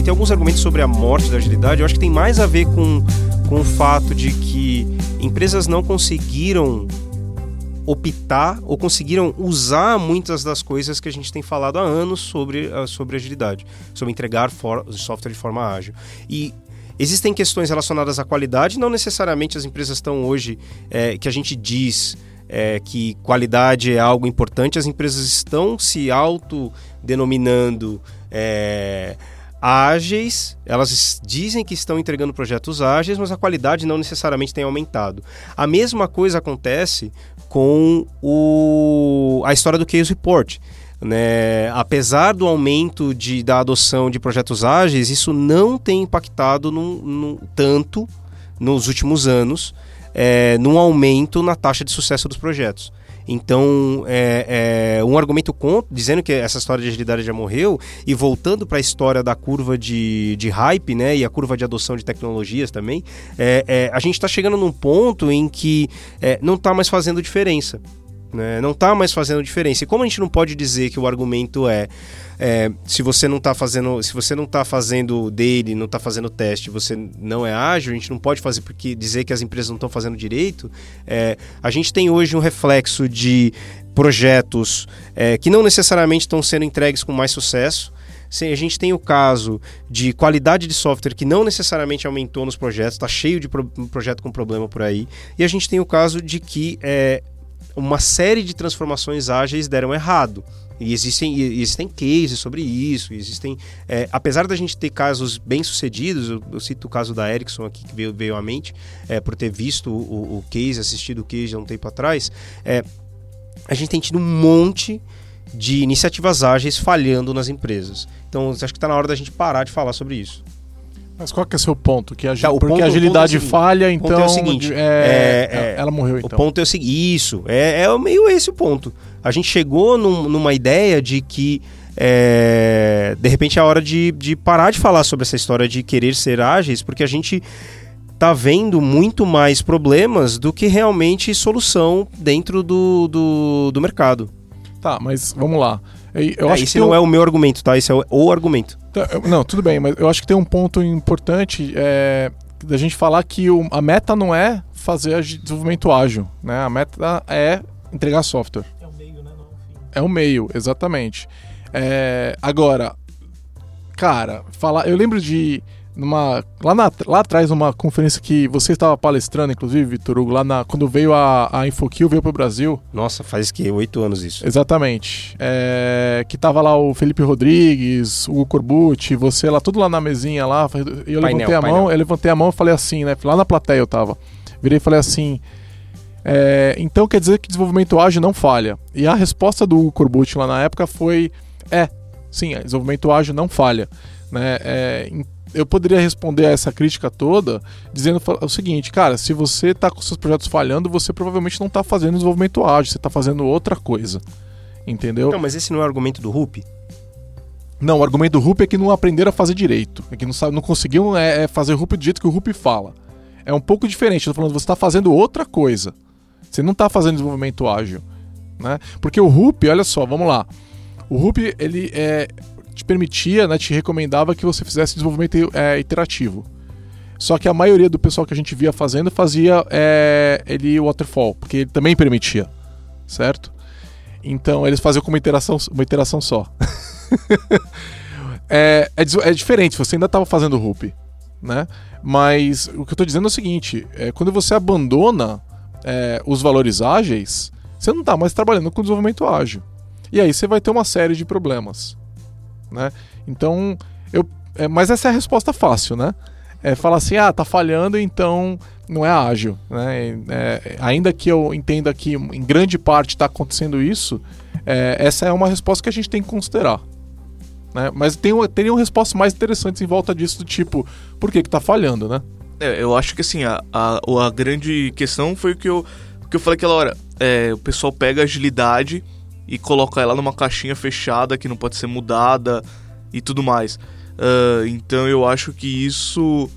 Tem alguns argumentos sobre a morte da agilidade. Eu acho que tem mais a ver com, com o fato de que empresas não conseguiram optar ou conseguiram usar muitas das coisas que a gente tem falado há anos sobre, ah, sobre agilidade, sobre entregar for, software de forma ágil. E existem questões relacionadas à qualidade, não necessariamente as empresas estão hoje, é, que a gente diz é, que qualidade é algo importante, as empresas estão se autodenominando. É, ágeis, elas dizem que estão entregando projetos ágeis, mas a qualidade não necessariamente tem aumentado. A mesma coisa acontece com o, a história do Case Report. Né? Apesar do aumento de, da adoção de projetos ágeis, isso não tem impactado tanto nos últimos anos é, num aumento na taxa de sucesso dos projetos. Então, é, é, um argumento contra, dizendo que essa história de agilidade já morreu, e voltando para a história da curva de, de hype, né, e a curva de adoção de tecnologias também, é, é a gente está chegando num ponto em que é, não está mais fazendo diferença. Né? Não está mais fazendo diferença. E como a gente não pode dizer que o argumento é, é se você não está fazendo, se você não está fazendo dele, não está fazendo teste, você não é ágil, a gente não pode fazer porque dizer que as empresas não estão fazendo direito. É, a gente tem hoje um reflexo de projetos é, que não necessariamente estão sendo entregues com mais sucesso. A gente tem o caso de qualidade de software que não necessariamente aumentou nos projetos, está cheio de pro projeto com problema por aí. E a gente tem o caso de que é, uma série de transformações ágeis deram errado. E existem, existem cases sobre isso, existem. É, apesar da gente ter casos bem sucedidos, eu, eu, cito o caso da Ericsson aqui que veio, veio à mente, é, por ter visto o, o case, assistido o case há um tempo atrás, é, a gente tem tido um monte de iniciativas ágeis falhando nas empresas. Então, acho que está na hora da gente parar de falar sobre isso. Mas qual que é o seu ponto? Que a, tá, porque ponto, a agilidade é seguinte, falha, então. é o seguinte: é, é, ela morreu então. O ponto é o seguinte: isso, é, é meio esse o ponto. A gente chegou num, numa ideia de que. É, de repente é hora de, de parar de falar sobre essa história de querer ser ágeis, porque a gente tá vendo muito mais problemas do que realmente solução dentro do, do, do mercado. Tá, mas vamos lá. Eu é, acho esse não um... é o meu argumento, tá? Esse é o, o argumento. Tá, não, tudo bem, mas eu acho que tem um ponto importante é, da gente falar que o, a meta não é fazer desenvolvimento ágil, né? A meta é entregar software. É o meio, né? Não, é o meio, exatamente. É, agora, cara, falar, eu lembro de numa lá, na, lá atrás numa conferência que você estava palestrando inclusive Vitor Hugo lá na, quando veio a, a InfoKill veio para o Brasil. Nossa faz que oito anos isso. Exatamente. É, que tava lá o Felipe Rodrigues o Corbucci você lá tudo lá na mesinha lá e eu painel, levantei a painel. mão eu levantei a mão e falei assim né lá na plateia eu tava. Virei e falei assim é, então quer dizer que desenvolvimento ágil não falha? E a resposta do Hugo Corbucci lá na época foi é sim desenvolvimento ágil não falha né é, eu poderia responder a essa crítica toda dizendo o seguinte, cara, se você está com seus projetos falhando, você provavelmente não está fazendo desenvolvimento ágil, você está fazendo outra coisa. Entendeu? Não, mas esse não é o argumento do Rup? Não, o argumento do Rup é que não aprenderam a fazer direito. É que não, sabe, não conseguiram é, é fazer Rup do jeito que o Rup fala. É um pouco diferente. Eu tô falando, você está fazendo outra coisa. Você não está fazendo desenvolvimento ágil. Né? Porque o Rup, olha só, vamos lá. O Rup, ele é, te permitia, né, te recomendava que você fizesse desenvolvimento é, iterativo. Só que a maioria do pessoal que a gente via fazendo fazia é, ele waterfall, porque ele também permitia, certo? Então eles faziam com uma interação, uma interação só. é, é, é, diferente, você ainda estava fazendo Rup, né? Mas o que eu estou dizendo é o seguinte: é, quando você abandona é, os valores ágeis, você não está mais trabalhando com desenvolvimento ágil. E aí você vai ter uma série de problemas né? Então, eu, é, mas essa é a resposta fácil, né? É falar assim, ah, tá falhando, então não é ágil, né? É, ainda que eu entenda que em grande parte está acontecendo isso, é, essa é uma resposta que a gente tem que considerar. Né? Mas tem, teriam respostas mais interessantes em volta disso, do tipo, por que que tá falhando, né? É, eu acho que assim, a, a, a grande questão foi o que eu, que eu falei aquela hora. É, o pessoal pega agilidade e coloca ela numa caixinha fechada que não pode ser mudada e tudo mais. Uh, então eu acho que isso.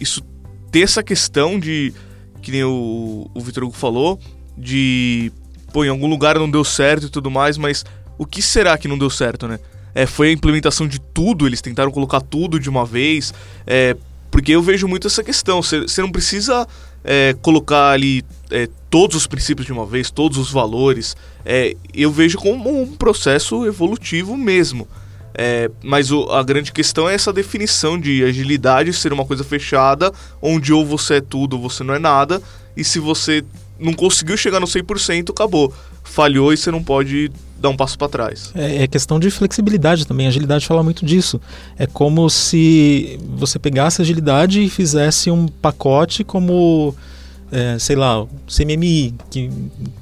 Isso ter essa questão de. Que nem o, o Vitor Hugo falou, de. Pô, em algum lugar não deu certo e tudo mais, mas o que será que não deu certo, né? É, foi a implementação de tudo, eles tentaram colocar tudo de uma vez. É, porque eu vejo muito essa questão. Você não precisa é, colocar ali é, todos os princípios de uma vez, todos os valores. É, eu vejo como um processo evolutivo mesmo. É, mas o, a grande questão é essa definição de agilidade ser uma coisa fechada, onde ou você é tudo ou você não é nada, e se você não conseguiu chegar no 100%, acabou. Falhou e você não pode dar um passo para trás. É, é, questão de flexibilidade também. A agilidade fala muito disso. É como se você pegasse a agilidade e fizesse um pacote como é, sei lá, CMMI, que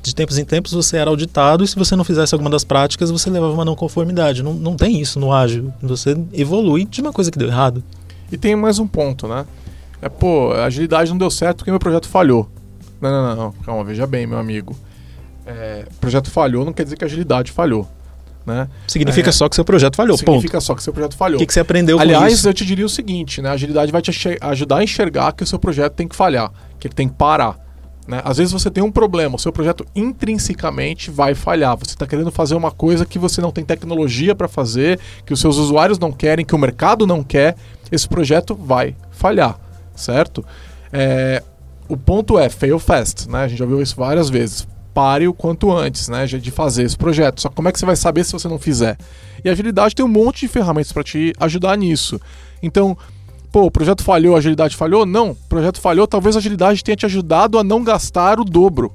de tempos em tempos você era auditado e se você não fizesse alguma das práticas você levava uma não conformidade. Não, não tem isso no ágil. Você evolui de uma coisa que deu errado. E tem mais um ponto, né? É, pô, a agilidade não deu certo porque meu projeto falhou. Não, não, não, calma, veja bem, meu amigo. É, o projeto falhou não quer dizer que a agilidade falhou. Né? Significa é, só que seu projeto falhou, significa ponto. só que seu projeto falhou. O que, que você aprendeu Aliás, com isso? eu te diria o seguinte, né? A agilidade vai te ajudar a enxergar que o seu projeto tem que falhar que ele tem que parar. Né? Às vezes você tem um problema, o seu projeto intrinsecamente vai falhar. Você está querendo fazer uma coisa que você não tem tecnologia para fazer, que os seus usuários não querem, que o mercado não quer. Esse projeto vai falhar, certo? É, o ponto é fail fast, né? A gente já viu isso várias vezes. Pare o quanto antes, né, de fazer esse projeto. Só como é que você vai saber se você não fizer? E a agilidade tem um monte de ferramentas para te ajudar nisso. Então, pô, o projeto falhou, a agilidade falhou? Não, o projeto falhou, talvez a agilidade tenha te ajudado a não gastar o dobro.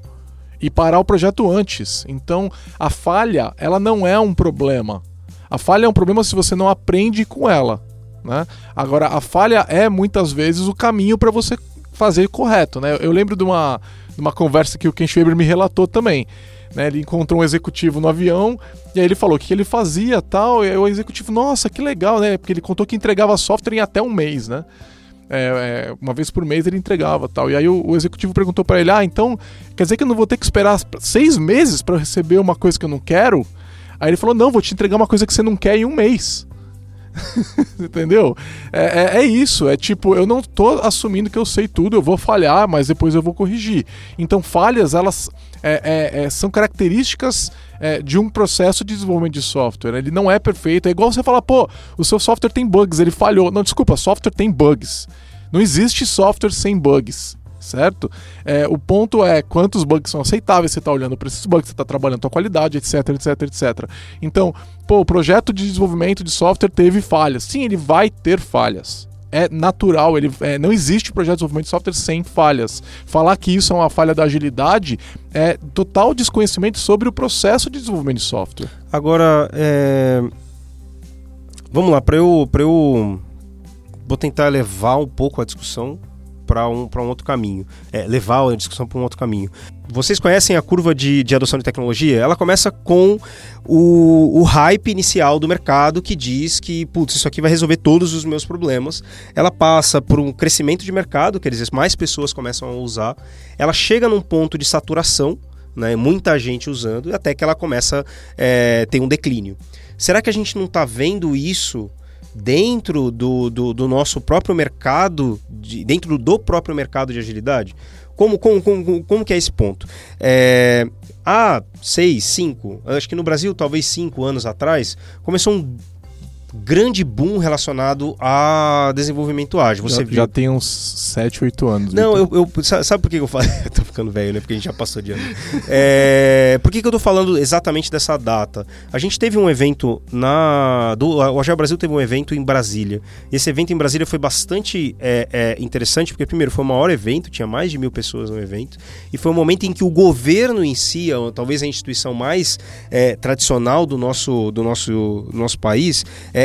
e parar o projeto antes. Então, a falha, ela não é um problema. A falha é um problema se você não aprende com ela. Né? Agora, a falha é muitas vezes o caminho para você fazer correto. Né? Eu lembro de uma, de uma conversa que o Ken Schwaber me relatou também. Né, ele encontrou um executivo no avião e aí ele falou o que ele fazia tal. E o executivo, nossa, que legal, né? Porque ele contou que entregava software em até um mês, né? É, é, uma vez por mês ele entregava tal. E aí o, o executivo perguntou para ele: Ah, então quer dizer que eu não vou ter que esperar seis meses para receber uma coisa que eu não quero? Aí ele falou: Não, vou te entregar uma coisa que você não quer em um mês. Entendeu? É, é, é, isso. É tipo, eu não tô assumindo que eu sei tudo, eu vou falhar, mas depois eu vou corrigir. Então, falhas, elas é, é, é são características é, de um processo de desenvolvimento de software. Ele não é perfeito. É igual você falar, pô, o seu software tem bugs, ele falhou. Não, desculpa, software tem bugs. Não existe software sem bugs certo? É, o ponto é quantos bugs são aceitáveis, você está olhando para esses bugs, você está trabalhando a qualidade, etc, etc, etc. Então, pô, o projeto de desenvolvimento de software teve falhas. Sim, ele vai ter falhas. É natural, ele é, não existe projeto de desenvolvimento de software sem falhas. Falar que isso é uma falha da agilidade é total desconhecimento sobre o processo de desenvolvimento de software. Agora, é... vamos lá, para eu, eu vou tentar levar um pouco a discussão para um, um outro caminho, é, levar a discussão para um outro caminho. Vocês conhecem a curva de, de adoção de tecnologia? Ela começa com o, o hype inicial do mercado que diz que, putz, isso aqui vai resolver todos os meus problemas. Ela passa por um crescimento de mercado, quer dizer, mais pessoas começam a usar. Ela chega num ponto de saturação, né, muita gente usando, até que ela começa a é, ter um declínio. Será que a gente não está vendo isso dentro do, do, do nosso próprio mercado, de, dentro do próprio mercado de agilidade? Como, como, como, como que é esse ponto? É, há seis, cinco, acho que no Brasil talvez cinco anos atrás, começou um grande boom relacionado a desenvolvimento ágil. Você já, viu... já tem uns 7, 8 anos. Não, eu, eu, sabe por que eu falo? eu tô ficando velho, né? Porque a gente já passou de ano. é... Por que, que eu tô falando exatamente dessa data? A gente teve um evento na. Do... O Agile Brasil teve um evento em Brasília. Esse evento em Brasília foi bastante é, é, interessante, porque, primeiro, foi o maior evento, tinha mais de mil pessoas no evento, e foi um momento em que o governo em si, talvez a instituição mais é, tradicional do nosso, do nosso, do nosso país, é,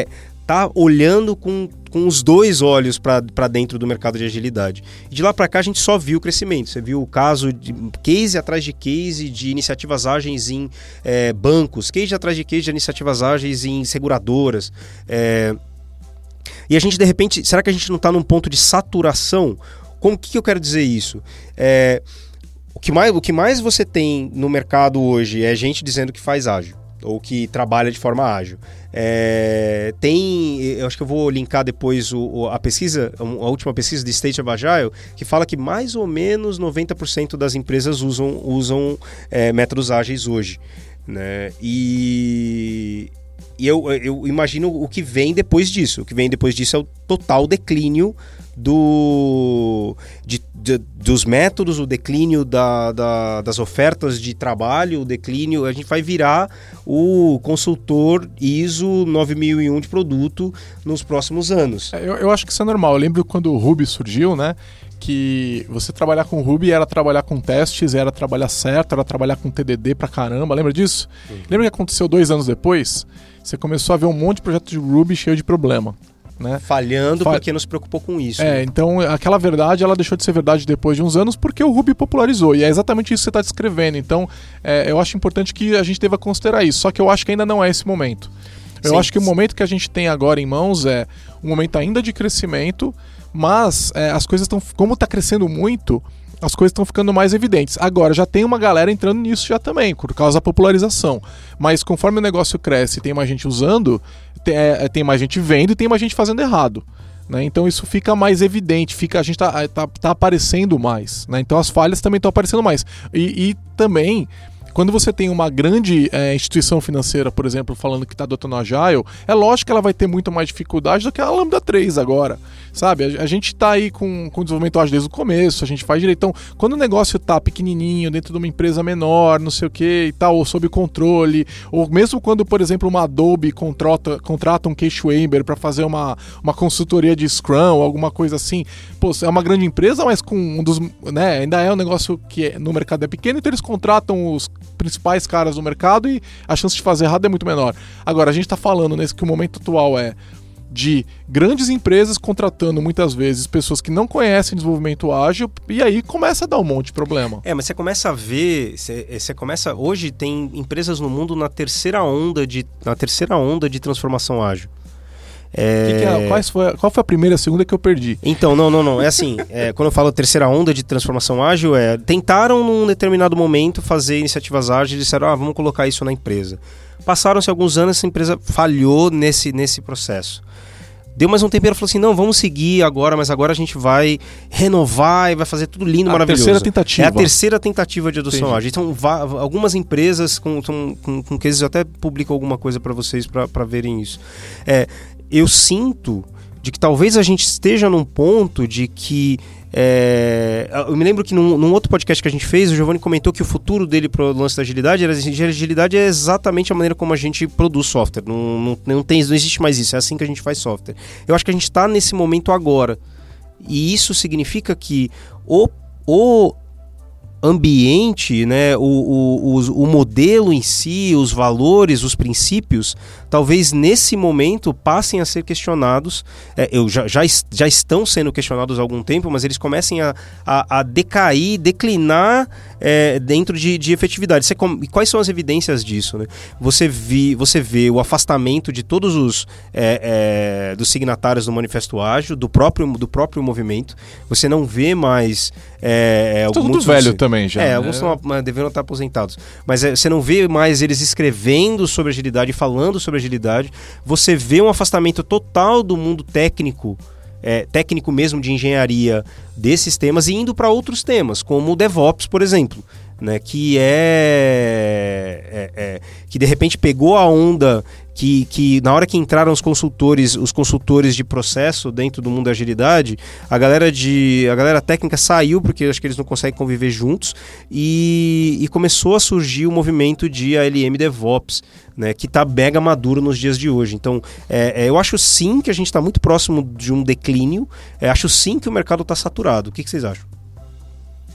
tá olhando com, com os dois olhos para dentro do mercado de agilidade. E de lá para cá a gente só viu o crescimento. Você viu o caso de case atrás de case de iniciativas ágeis em é, bancos, case atrás de case de iniciativas ágeis em seguradoras. É... E a gente, de repente, será que a gente não está num ponto de saturação? Como que, que eu quero dizer isso? É... O que, mais, o que mais você tem no mercado hoje é gente dizendo que faz ágil ou que trabalha de forma ágil. É, tem, eu acho que eu vou linkar depois o, a pesquisa, a última pesquisa de State of Agile, que fala que mais ou menos 90% das empresas usam, usam é, métodos ágeis hoje. Né? E, e eu, eu imagino o que vem depois disso. O que vem depois disso é o total declínio do, de, de, dos métodos, o declínio da, da, das ofertas de trabalho, o declínio, a gente vai virar o consultor ISO 9001 de produto nos próximos anos. É, eu, eu acho que isso é normal. Eu lembro quando o Ruby surgiu, né? que você trabalhar com Ruby era trabalhar com testes, era trabalhar certo, era trabalhar com TDD pra caramba. Lembra disso? Uhum. Lembra que aconteceu dois anos depois? Você começou a ver um monte de projetos de Ruby cheio de problema né? Falhando Fa... porque não se preocupou com isso. É, né? então aquela verdade ela deixou de ser verdade depois de uns anos porque o Ruby popularizou. E é exatamente isso que você está descrevendo. Então é, eu acho importante que a gente deva considerar isso. Só que eu acho que ainda não é esse momento. Eu Sim. acho que o momento que a gente tem agora em mãos é um momento ainda de crescimento, mas é, as coisas estão. Como está crescendo muito, as coisas estão ficando mais evidentes. Agora, já tem uma galera entrando nisso já também, por causa da popularização. Mas conforme o negócio cresce tem mais gente usando, tem, é, tem mais gente vendo e tem mais gente fazendo errado. Né? Então isso fica mais evidente, fica a gente está tá, tá aparecendo mais. Né? Então as falhas também estão aparecendo mais. E, e também quando você tem uma grande é, instituição financeira, por exemplo, falando que está adotando Agile, é lógico que ela vai ter muito mais dificuldade do que a Lambda 3 agora. Sabe? A, a gente está aí com, com desenvolvimento Agile desde o começo, a gente faz direito. Então, quando o negócio está pequenininho, dentro de uma empresa menor, não sei o que e tal, ou sob controle, ou mesmo quando, por exemplo, uma Adobe contrata, contrata um Case Wember para fazer uma, uma consultoria de Scrum ou alguma coisa assim, pô, é uma grande empresa, mas com um dos. Né, ainda é um negócio que é, no mercado é pequeno, então eles contratam os principais caras do mercado e a chance de fazer errado é muito menor. Agora, a gente está falando nesse que o momento atual é de grandes empresas contratando muitas vezes pessoas que não conhecem desenvolvimento ágil e aí começa a dar um monte de problema. É, mas você começa a ver, você, você começa hoje tem empresas no mundo na terceira onda de na terceira onda de transformação ágil. É... Que que é, quais foi, qual foi a primeira e a segunda que eu perdi? Então, não, não, não. É assim, é, quando eu falo terceira onda de transformação ágil, é tentaram num determinado momento fazer iniciativas ágeis e disseram, ah, vamos colocar isso na empresa. Passaram-se alguns anos, essa empresa falhou nesse, nesse processo. Deu mais um tempero e falou assim: não, vamos seguir agora, mas agora a gente vai renovar e vai fazer tudo lindo, a maravilhoso. terceira tentativa. É a terceira tentativa de adoção ágil. Então, algumas empresas com, com, com, com cases, eu até publico alguma coisa para vocês para verem isso. É, eu sinto de que talvez a gente esteja num ponto de que. É, eu me lembro que num, num, outro podcast que a gente fez, o Giovanni comentou que o futuro dele para o lance da agilidade era assim, agilidade é exatamente a maneira como a gente produz software. Não, não, não, tem, não existe mais isso, é assim que a gente faz software. Eu acho que a gente está nesse momento agora. E isso significa que o, o ambiente, né, o, o, o, o modelo em si, os valores, os princípios, talvez nesse momento passem a ser questionados. É, eu já, já, já estão sendo questionados há algum tempo, mas eles comecem a, a, a decair, declinar é, dentro de, de efetividade. Você, quais são as evidências disso? Né? Você, vi, você vê o afastamento de todos os é, é dos signatários do Manifesto Ágil, do próprio, do próprio movimento. Você não vê mais. É, é tudo velho também já. É, né? alguns estão devendo estar aposentados. Mas é, você não vê mais eles escrevendo sobre agilidade, falando sobre agilidade. Você vê um afastamento total do mundo técnico. É, técnico mesmo de engenharia desses temas e indo para outros temas, como o DevOps, por exemplo, né, que é, é, é, que de repente pegou a onda que, que na hora que entraram os consultores, os consultores de processo dentro do mundo da agilidade, a galera de a galera técnica saiu porque acho que eles não conseguem conviver juntos e, e começou a surgir o movimento de ALM DevOps, né, que está mega maduro nos dias de hoje. Então, é, é, eu acho sim que a gente está muito próximo de um declínio. É, acho sim que o mercado está saturado. O que, que vocês acham?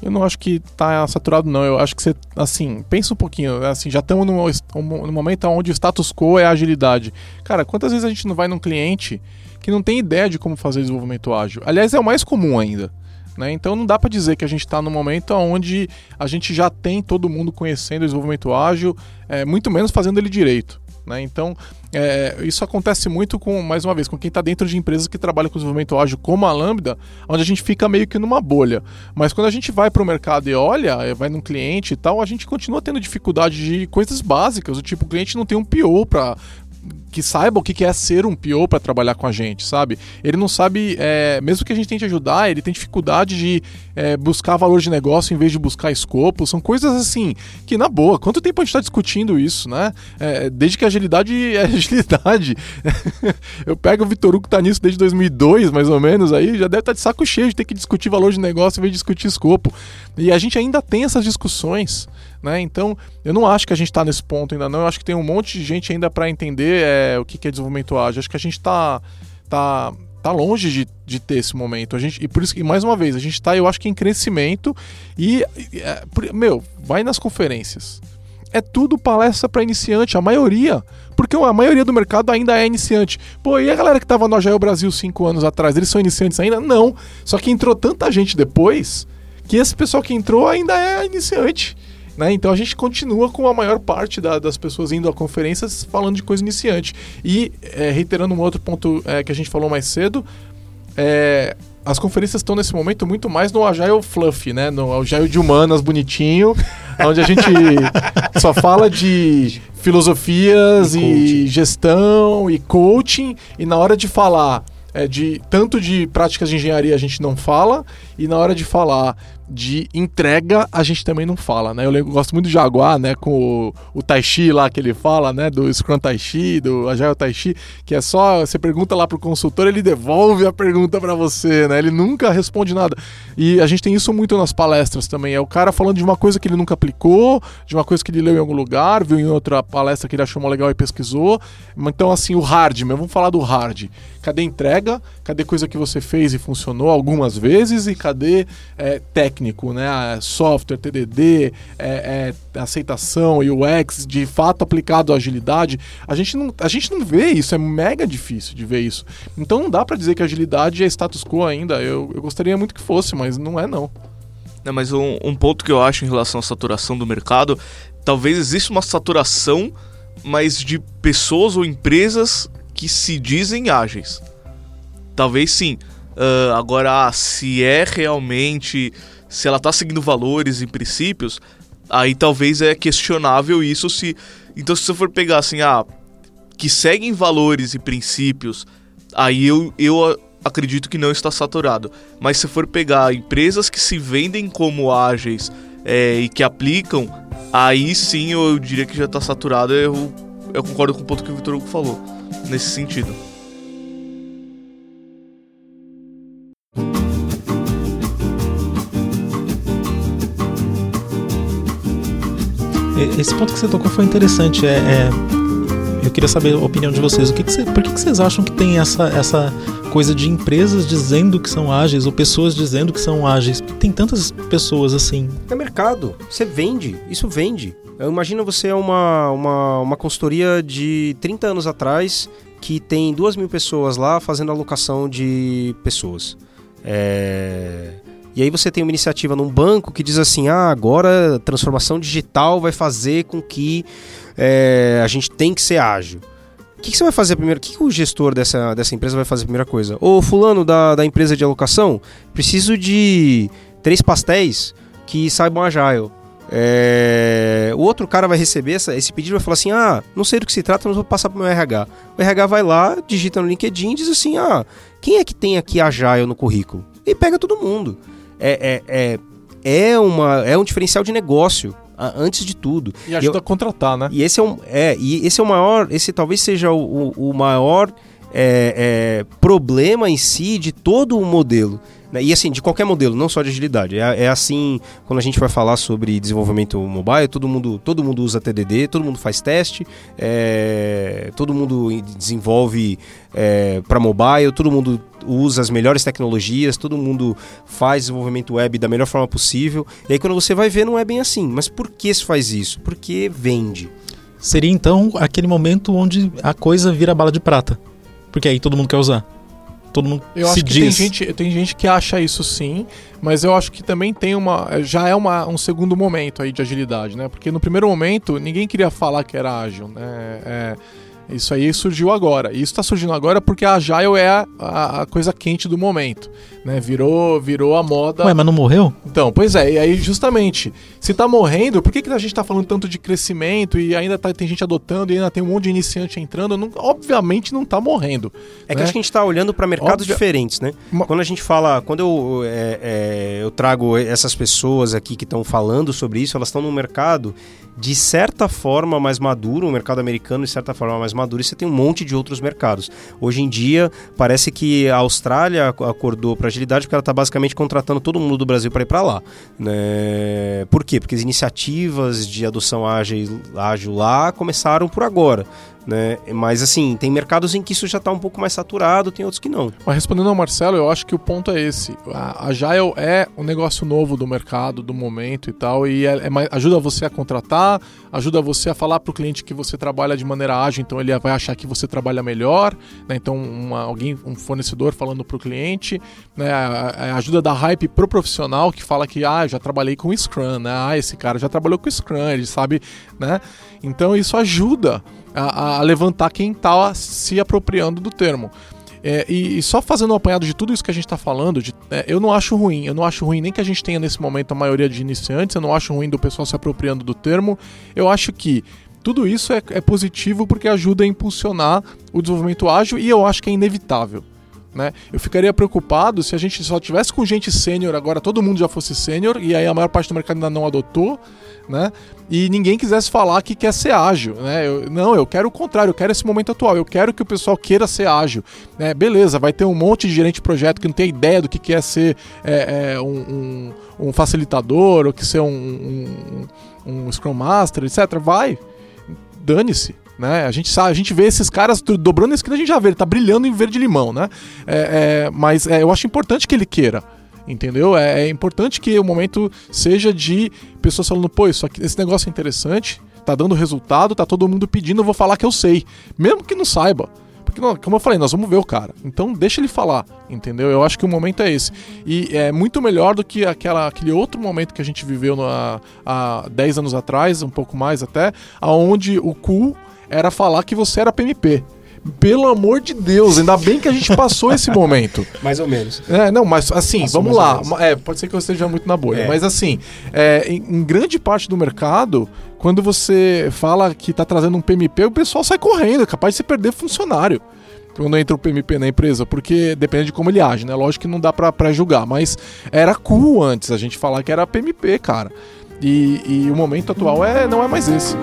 Eu não acho que tá saturado, não. Eu acho que você, assim, pensa um pouquinho. Assim, já estamos num momento onde o status quo é a agilidade. Cara, quantas vezes a gente não vai num cliente que não tem ideia de como fazer desenvolvimento ágil? Aliás, é o mais comum ainda. Né? Então não dá para dizer que a gente está no momento onde a gente já tem todo mundo conhecendo o desenvolvimento ágil, é, muito menos fazendo ele direito. Né? Então, é, isso acontece muito com, mais uma vez, com quem está dentro de empresas que trabalham com desenvolvimento ágil, como a Lambda, onde a gente fica meio que numa bolha. Mas quando a gente vai para o mercado e olha, é, vai num cliente e tal, a gente continua tendo dificuldade de coisas básicas, o tipo, o cliente não tem um PO para que saiba o que é ser um PO para trabalhar com a gente, sabe? Ele não sabe, é, mesmo que a gente tente ajudar, ele tem dificuldade de é, buscar valor de negócio em vez de buscar escopo. São coisas assim que, na boa, quanto tempo a gente está discutindo isso, né? É, desde que a agilidade é agilidade. Eu pego o Vitor Hugo que tá nisso desde 2002, mais ou menos, aí já deve estar tá de saco cheio de ter que discutir valor de negócio em vez de discutir escopo. E a gente ainda tem essas discussões. Né? Então, eu não acho que a gente está nesse ponto ainda não. Eu acho que tem um monte de gente ainda para entender é, o que, é desenvolvimento ágil. Acho que a gente está tá, tá longe de, de ter esse momento. A gente, e por isso que, mais uma vez, a gente está, eu acho que em crescimento. E, é, meu, vai nas conferências. É tudo palestra para iniciante, a maioria. Porque a maioria do mercado ainda é iniciante. Pô, e a galera que estava no Agile Brasil cinco anos atrás, eles são iniciantes ainda? Não. Só que entrou tanta gente depois que esse pessoal que entrou ainda é iniciante. Né? Então a gente continua com a maior parte da, das pessoas indo a conferências falando de coisa iniciante. E, é, reiterando um outro ponto é, que a gente falou mais cedo, é, as conferências estão nesse momento muito mais no Agile Fluff, né? No Agile de humanas bonitinho, onde a gente só fala de filosofias e, e, gestão e coaching, e na hora de falar é, de tanto de práticas de engenharia a gente não fala, e na hora de falar de entrega, a gente também não fala, né? Eu gosto muito do Jaguar, né? Com o, o Tai Chi lá que ele fala, né? Do Scrum Tai Chi, do Agile Tai Chi, que é só, você pergunta lá pro consultor, ele devolve a pergunta para você, né? Ele nunca responde nada. E a gente tem isso muito nas palestras também, é o cara falando de uma coisa que ele nunca aplicou, de uma coisa que ele leu em algum lugar, viu em outra palestra que ele achou legal e pesquisou. Então, assim, o hard, mas vamos falar do hard. Cadê entrega? Cadê coisa que você fez e funcionou algumas vezes? E cadê é, técnico, né? Software, TDD, é, é, aceitação, UX, de fato aplicado à agilidade. A gente, não, a gente não vê isso, é mega difícil de ver isso. Então não dá para dizer que a agilidade é status quo ainda. Eu, eu gostaria muito que fosse, mas não é não. É, mas um, um ponto que eu acho em relação à saturação do mercado, talvez exista uma saturação, mas de pessoas ou empresas que se dizem ágeis. Talvez sim. Uh, agora, se é realmente. Se ela está seguindo valores e princípios, aí talvez é questionável isso se. Então, se você for pegar assim, ah, que seguem valores e princípios, aí eu, eu acredito que não está saturado. Mas se for pegar empresas que se vendem como ágeis é, e que aplicam, aí sim eu diria que já está saturado. Eu, eu concordo com o ponto que o Vitor Hugo falou nesse sentido. Esse ponto que você tocou foi interessante. É, é eu queria saber a opinião de vocês. O que, que você, por que, que vocês acham que tem essa, essa coisa de empresas dizendo que são ágeis ou pessoas dizendo que são ágeis? Tem tantas pessoas assim. É mercado. Você vende. Isso vende. Imagina você é uma, uma, uma consultoria de 30 anos atrás que tem duas mil pessoas lá fazendo alocação de pessoas. É... E aí você tem uma iniciativa num banco que diz assim, ah, agora a transformação digital vai fazer com que é, a gente tem que ser ágil. O que, que, você vai fazer primeiro? O que, que, o gestor dessa, dessa empresa vai fazer a primeira coisa? Ô, fulano da, da empresa de alocação, preciso de três pastéis que saibam agile. É... O outro cara vai receber essa, esse pedido e vai falar assim: Ah, não sei do que se trata, mas vou passar para o meu RH. O RH vai lá, digita no LinkedIn e diz assim: Ah, quem é que tem aqui Agile no currículo? E pega todo mundo. É, é, é, é, uma, é um diferencial de negócio antes de tudo. E ajuda eu, a contratar, né? E esse é, um, é, e esse é o maior, esse talvez seja o, o, o maior é, é, problema em si de todo o modelo. Né? E assim, de qualquer modelo, não só de agilidade. É, é, assim, quando a gente vai falar sobre desenvolvimento mobile, todo mundo, todo mundo usa TDD, todo mundo faz teste, é, todo mundo desenvolve é, para mobile, todo mundo usa as melhores tecnologias, todo mundo faz desenvolvimento web da melhor forma possível. E aí quando você vai ver, não é bem assim. Mas por que se faz isso? Porque vende. Seria então aquele momento onde a coisa vira bala de prata. Porque aí todo mundo quer usar todo mundo eu se acho que diz. Tem gente, tem gente que acha isso sim, mas eu acho que também tem uma. Já é uma, um segundo momento aí de agilidade, né? Porque no primeiro momento ninguém queria falar que era ágil, né? É, isso aí surgiu agora. E isso está surgindo agora porque a Agile é a, a, a, coisa quente do momento. Né? Virou, virou a moda. Ué, mas não morreu? Então, pois é. E aí, justamente, se está morrendo, por que, que a gente está falando tanto de crescimento e ainda tá, tem gente adotando e ainda tem um monte de iniciante entrando? Não, obviamente não está morrendo. É né? que acho que a gente está olhando para mercados diferentes, né? Quando a gente fala. Quando eu, é, é, eu trago essas pessoas aqui que estão falando sobre isso, elas estão no mercado de certa forma mais maduro, o mercado americano de certa forma mais maduro, e você tem um monte de outros mercados. Hoje em dia, parece que a Austrália acordou para agilidade porque ela está basicamente contratando todo mundo do Brasil para ir para lá. Né? Por quê? Porque as iniciativas de adoção ágil, ágil lá começaram por agora. Né? Mas assim, tem mercados em que isso já está um pouco mais saturado, tem outros que não. Mas respondendo ao Marcelo, eu acho que o ponto é esse. A Agile é um negócio novo do mercado, do momento e tal, e é, é ajuda você a contratar, ajuda você a falar para o cliente que você trabalha de maneira ágil, então ele vai achar que você trabalha melhor, né? Então uma, alguém, um fornecedor falando para o cliente, né? Ajuda da hype pro profissional que fala que ah, já trabalhei com Scrum, né? Ah, esse cara já trabalhou com Scrum, ele sabe, né? Então isso ajuda a, a levantar quem está se apropriando do termo. É, e, e, só fazendo um apanhado de tudo isso que a gente está falando, de, é, eu não acho ruim. Eu não acho ruim nem que a gente tenha nesse momento a maioria de iniciantes, eu não acho ruim do pessoal se apropriando do termo. Eu acho que tudo isso é, é positivo porque ajuda a impulsionar o desenvolvimento ágil e eu acho que é inevitável. Né? Eu ficaria preocupado se a gente só tivesse com gente sênior agora, todo mundo já fosse sênior, e aí a maior parte do mercado ainda não adotou, né? E ninguém quisesse falar que quer ser ágil, né? Eu, não, eu quero o contrário, eu quero esse momento atual, eu quero que o pessoal queira ser ágil. Né? Beleza, vai ter um monte de gerente de projeto que não tem ideia do que quer ser é, é, um, um, um, facilitador, ou que ser um, um, um Scrum Master, etc. Vai, dane-se. Né? A gente sabe, a gente vê esses caras dobrando a esquina, a gente já vê, ele tá brilhando em verde limão, né? É, é, mas é, eu acho importante que ele queira. Entendeu? É, é, importante que o momento seja de pessoas falando, pô, isso aqui, esse negócio é interessante, tá dando resultado, tá todo mundo pedindo, eu vou falar que eu sei. Mesmo que não saiba. Porque, como eu falei, nós vamos ver o cara. Então deixa ele falar, entendeu? Eu acho que o momento é esse. E é muito melhor do que aquela, aquele outro momento que a gente viveu há 10 anos atrás, um pouco mais até, aonde o cool era falar que você era PMP. Pelo amor de Deus, ainda bem que a gente passou esse momento. Mais ou menos. É, não, mas assim, passou vamos lá. É, pode ser que eu esteja muito na bolha, é. mas assim, é, em, em, grande parte do mercado, quando você fala que está trazendo um PMP, o pessoal sai correndo, é capaz de você perder funcionário quando entra o PMP na empresa, porque depende de como ele age, né? Lógico que não dá pra, pra julgar, mas era cool antes a gente falar que era PMP, cara. E, e o momento atual é, não é mais esse.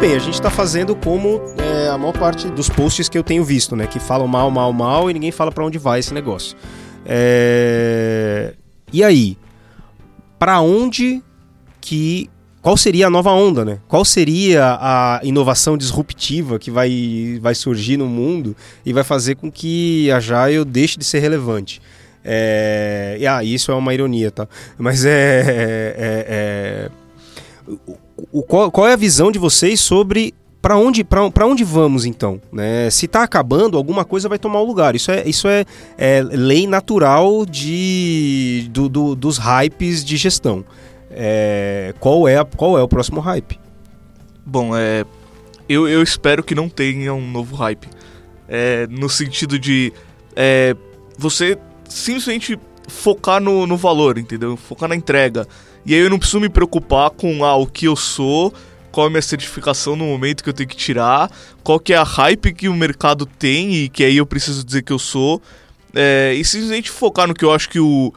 Bem, a gente está fazendo como é, a maior parte dos posts que eu tenho visto, né? Que falam mal, mal, mal e ninguém fala para onde vai esse negócio. É... E aí? Para onde que qual seria a nova onda, né? Qual seria a inovação disruptiva que vai, vai surgir no mundo e vai fazer com que a Agile deixe de ser relevante? É... E, ah, isso é uma ironia, tá? Mas é, é, é o, qual, qual é a visão de vocês sobre para onde, onde vamos então? Né? Se está acabando, alguma coisa vai tomar o lugar. Isso é, isso é, é lei natural de, do, do, dos hypes de gestão. É, qual, é, qual é o próximo hype? Bom, é, eu, eu espero que não tenha um novo hype. É, no sentido de é, você simplesmente focar no, no valor, entendeu? Focar na entrega. E aí eu não preciso me preocupar com ah, o que eu sou, qual é a minha certificação no momento que eu tenho que tirar, qual que é a hype que o mercado tem e que aí eu preciso dizer que eu sou. É, e simplesmente focar no que eu acho que o,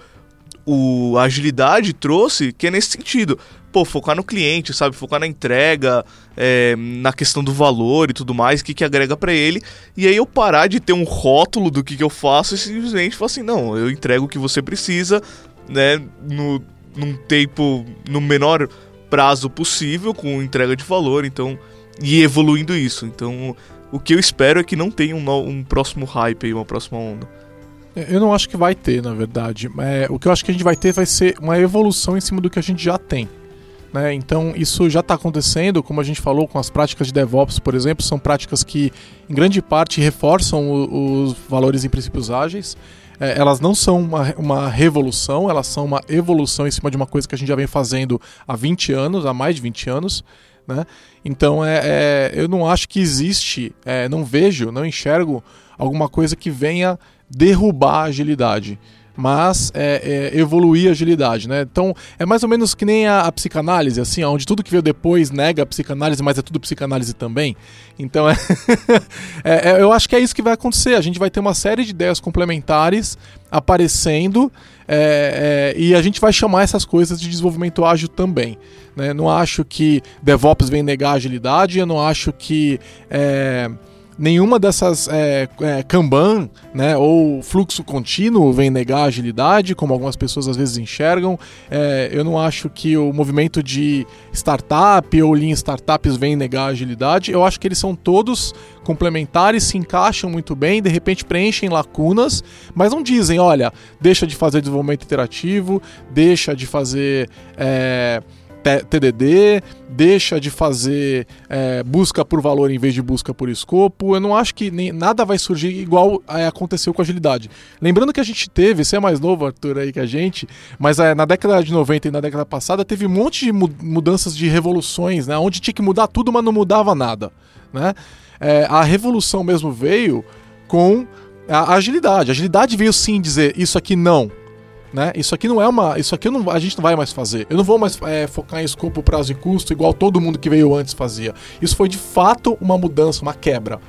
o a agilidade trouxe, que é nesse sentido. Pô, focar no cliente, sabe? Focar na entrega, é, na questão do valor e tudo mais, o que, que agrega para ele. E aí eu parar de ter um rótulo do que, que eu faço e simplesmente falar assim, não, eu entrego o que você precisa, né? No, num tempo, no menor prazo possível, com entrega de valor, então. E evoluindo isso. Então, o que eu espero é que não tenha um, um próximo hype aí, uma próxima onda. Eu não acho que vai ter, na verdade. É, o que eu acho que a gente vai ter vai ser uma evolução em cima do que a gente já tem. Né? Então, isso já está acontecendo, como a gente falou, com as práticas de DevOps, por exemplo, são práticas que, em grande parte, reforçam o, os valores em princípios ágeis é, elas não são uma, uma revolução, elas são uma evolução em cima de uma coisa que a gente já vem fazendo há 20 anos, há mais de 20 anos. Né? Então é, é eu não acho que existe, é, não vejo, não enxergo alguma coisa que venha derrubar a agilidade mas é, é, evoluir a agilidade, né? Então é mais ou menos que nem a, a, psicanálise, assim, onde tudo que veio depois nega a psicanálise, mas é tudo psicanálise também. Então é, é, é, eu acho que é isso que vai acontecer. A gente vai ter uma série de ideias complementares aparecendo é, é, e a gente vai chamar essas coisas de desenvolvimento ágil também. Né? Não acho que DevOps vem negar a agilidade, eu não acho que nenhuma dessas é, é, Kanban né, ou fluxo contínuo vem negar agilidade, como algumas pessoas às vezes enxergam. É, eu não acho que o movimento de startup ou Lean Startups vem negar agilidade. Eu acho que eles são todos complementares, se encaixam muito bem, de repente preenchem lacunas, mas não dizem, olha, deixa de fazer desenvolvimento interativo, deixa de fazer. É, TDD, deixa de fazer é, busca por valor em vez de busca por escopo. Eu não acho que nem, nada vai surgir igual é, aconteceu com a agilidade. Lembrando que a gente teve, você é mais novo, Arthur, aí que a gente, mas é, na década de 90 e na década passada teve um monte de mudanças de revoluções, né? Onde tinha que mudar tudo, mas não mudava nada. Né? É, a revolução mesmo veio com a agilidade. A agilidade veio sim dizer isso aqui não Né? Isso aqui não é uma. Isso aqui não, a gente não vai mais fazer. Eu não vou mais é, focar em escopo, prazo e custo, igual todo mundo que veio antes fazia. Isso foi de fato uma mudança, uma quebra.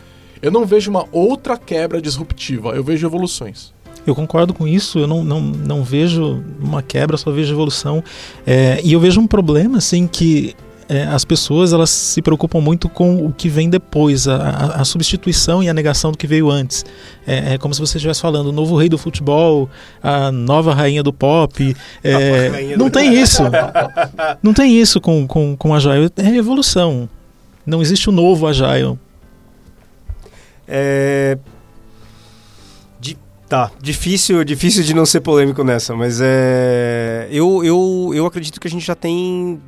Eu não vejo uma outra quebra disruptiva, eu vejo evoluções. Eu concordo com isso, eu não, não, não vejo uma quebra, só vejo evolução. É, e eu vejo um problema, assim, que é, as pessoas elas se preocupam muito com o que vem depois, a, a, a substituição e a negação do que veio antes. É, é, como se você estivesse falando, o novo rei do futebol, a nova rainha do pop. É, não do... tem isso. não tem isso com, com, com Agile. É evolução. Não existe o novo Agile. É, Tá, difícil, difícil de não ser polêmico nessa, mas é, eu, eu, eu acredito que a gente já tem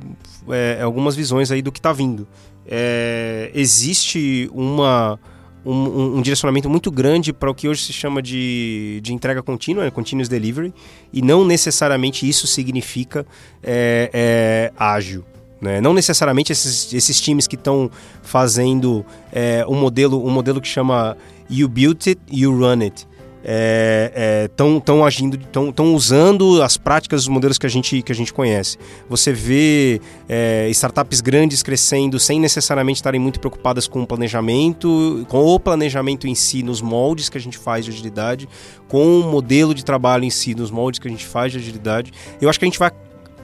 é, algumas visões aí do que está vindo. É, existe uma, um, um, direcionamento muito grande para o que hoje se chama de, de entrega contínua, né, continuous delivery, e não necessariamente isso significa é, é ágil. Né? Não necessariamente esses, esses times que estão fazendo é, um, modelo, um modelo que chama You Built It, You Run It estão é, é, agindo, estão usando as práticas dos modelos que a gente, que a gente conhece. Você vê é, startups grandes crescendo sem necessariamente estarem muito preocupadas com o planejamento, com o planejamento em si, nos moldes que a gente faz de agilidade, com o modelo de trabalho em si, nos moldes que a gente faz de agilidade. Eu acho que a gente vai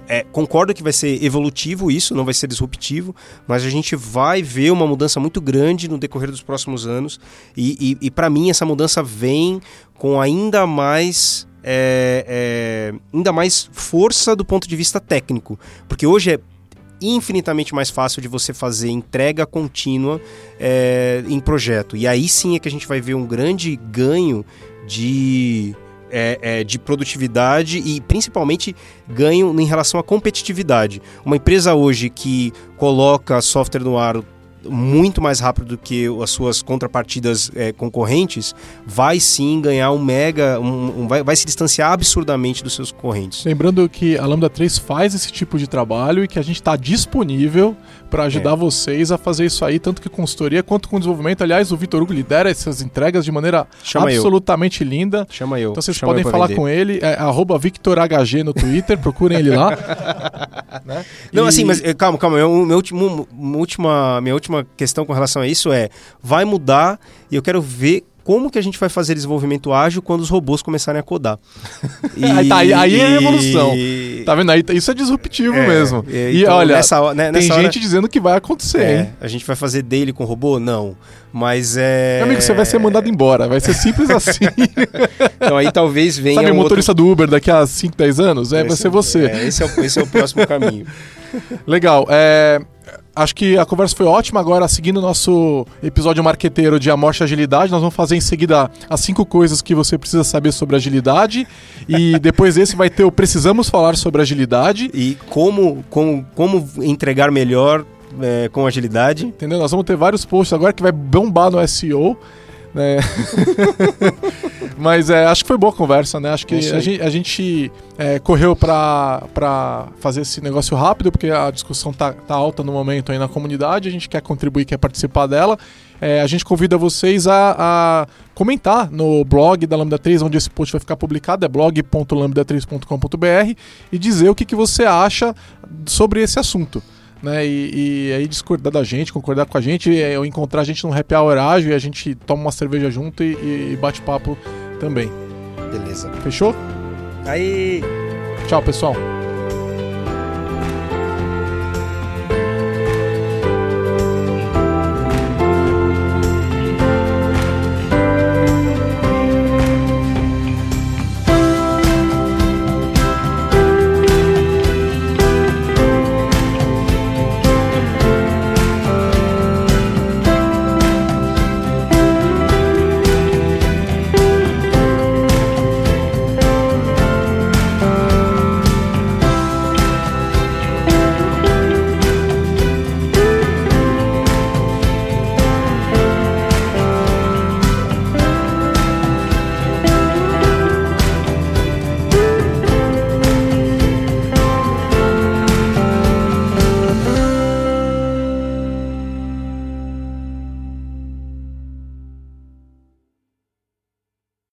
é, concordo que vai ser evolutivo isso, não vai ser disruptivo, mas a gente vai ver uma mudança muito grande no decorrer dos próximos anos. E, e, e para mim, essa mudança vem com ainda mais. É, é, ainda mais força do ponto de vista técnico. Porque hoje é infinitamente mais fácil de você fazer entrega contínua é, em projeto. E aí sim é que a gente vai ver um grande ganho de é, é, de produtividade e principalmente ganho em relação à competitividade. Uma empresa hoje que coloca software no ar muito mais rápido do que as suas contrapartidas é, concorrentes, vai sim ganhar um mega, um, um, vai, vai se distanciar absurdamente dos seus concorrentes. Lembrando que a Lambda 3 faz esse tipo de trabalho e que a gente está disponível para ajudar é. vocês a fazer isso aí, tanto que consultoria quanto com desenvolvimento. Aliás, o Vitor Hugo lidera essas entregas de maneira Chama absolutamente eu. linda. Chama eu. Então vocês Chama podem falar vender. com ele, é, VictorHG no Twitter, procurem ele lá. né? Não, e... assim, mas eh, calma, calma. Meu, meu último, última, minha última questão com relação a isso é: vai mudar e eu quero ver como que a gente vai fazer desenvolvimento ágil quando os robôs começarem a codar. E, aí, tá, aí, aí é evolução. E... Tá vendo? Aí, isso é disruptivo é, mesmo. É, e então, olha, nessa, né, nessa tem hora, gente dizendo que vai acontecer, é? A gente vai fazer daily com robô? Não. Mas é. Meu amigo, você vai ser mandado embora. Vai ser simples assim. então aí talvez venha. Sabe, um motorista outro... do Uber daqui a 5, 10 anos? É, esse, vai ser você. É, esse, é o, esse é o próximo caminho. Legal. É, acho que a conversa foi ótima. Agora, seguindo o nosso episódio marqueteiro de Amorte Agilidade, nós vamos fazer em seguida as cinco coisas que você precisa saber sobre agilidade. E depois desse vai ter o Precisamos Falar sobre Agilidade. E como, como, como entregar melhor é, com agilidade. Entendeu? Nós vamos ter vários posts agora que vai bombar no SEO. Né? Mas é, acho que foi boa a conversa, né? Acho que a gente, a gente é, correu para fazer esse negócio rápido, porque a discussão tá, tá alta no momento aí na comunidade, a gente quer contribuir, quer participar dela. É, a gente convida vocês a, a, comentar no blog da Lambda 3, onde esse post vai ficar publicado, é blog.lambda3.com.br, e dizer o que, que você acha sobre esse assunto né? E, e, aí discordar da gente, concordar com a gente, é, ou encontrar a gente num happy hour ágil e a gente toma uma cerveja junto e, e bate papo também. Beleza. Fechou? Aí. Tchau, pessoal.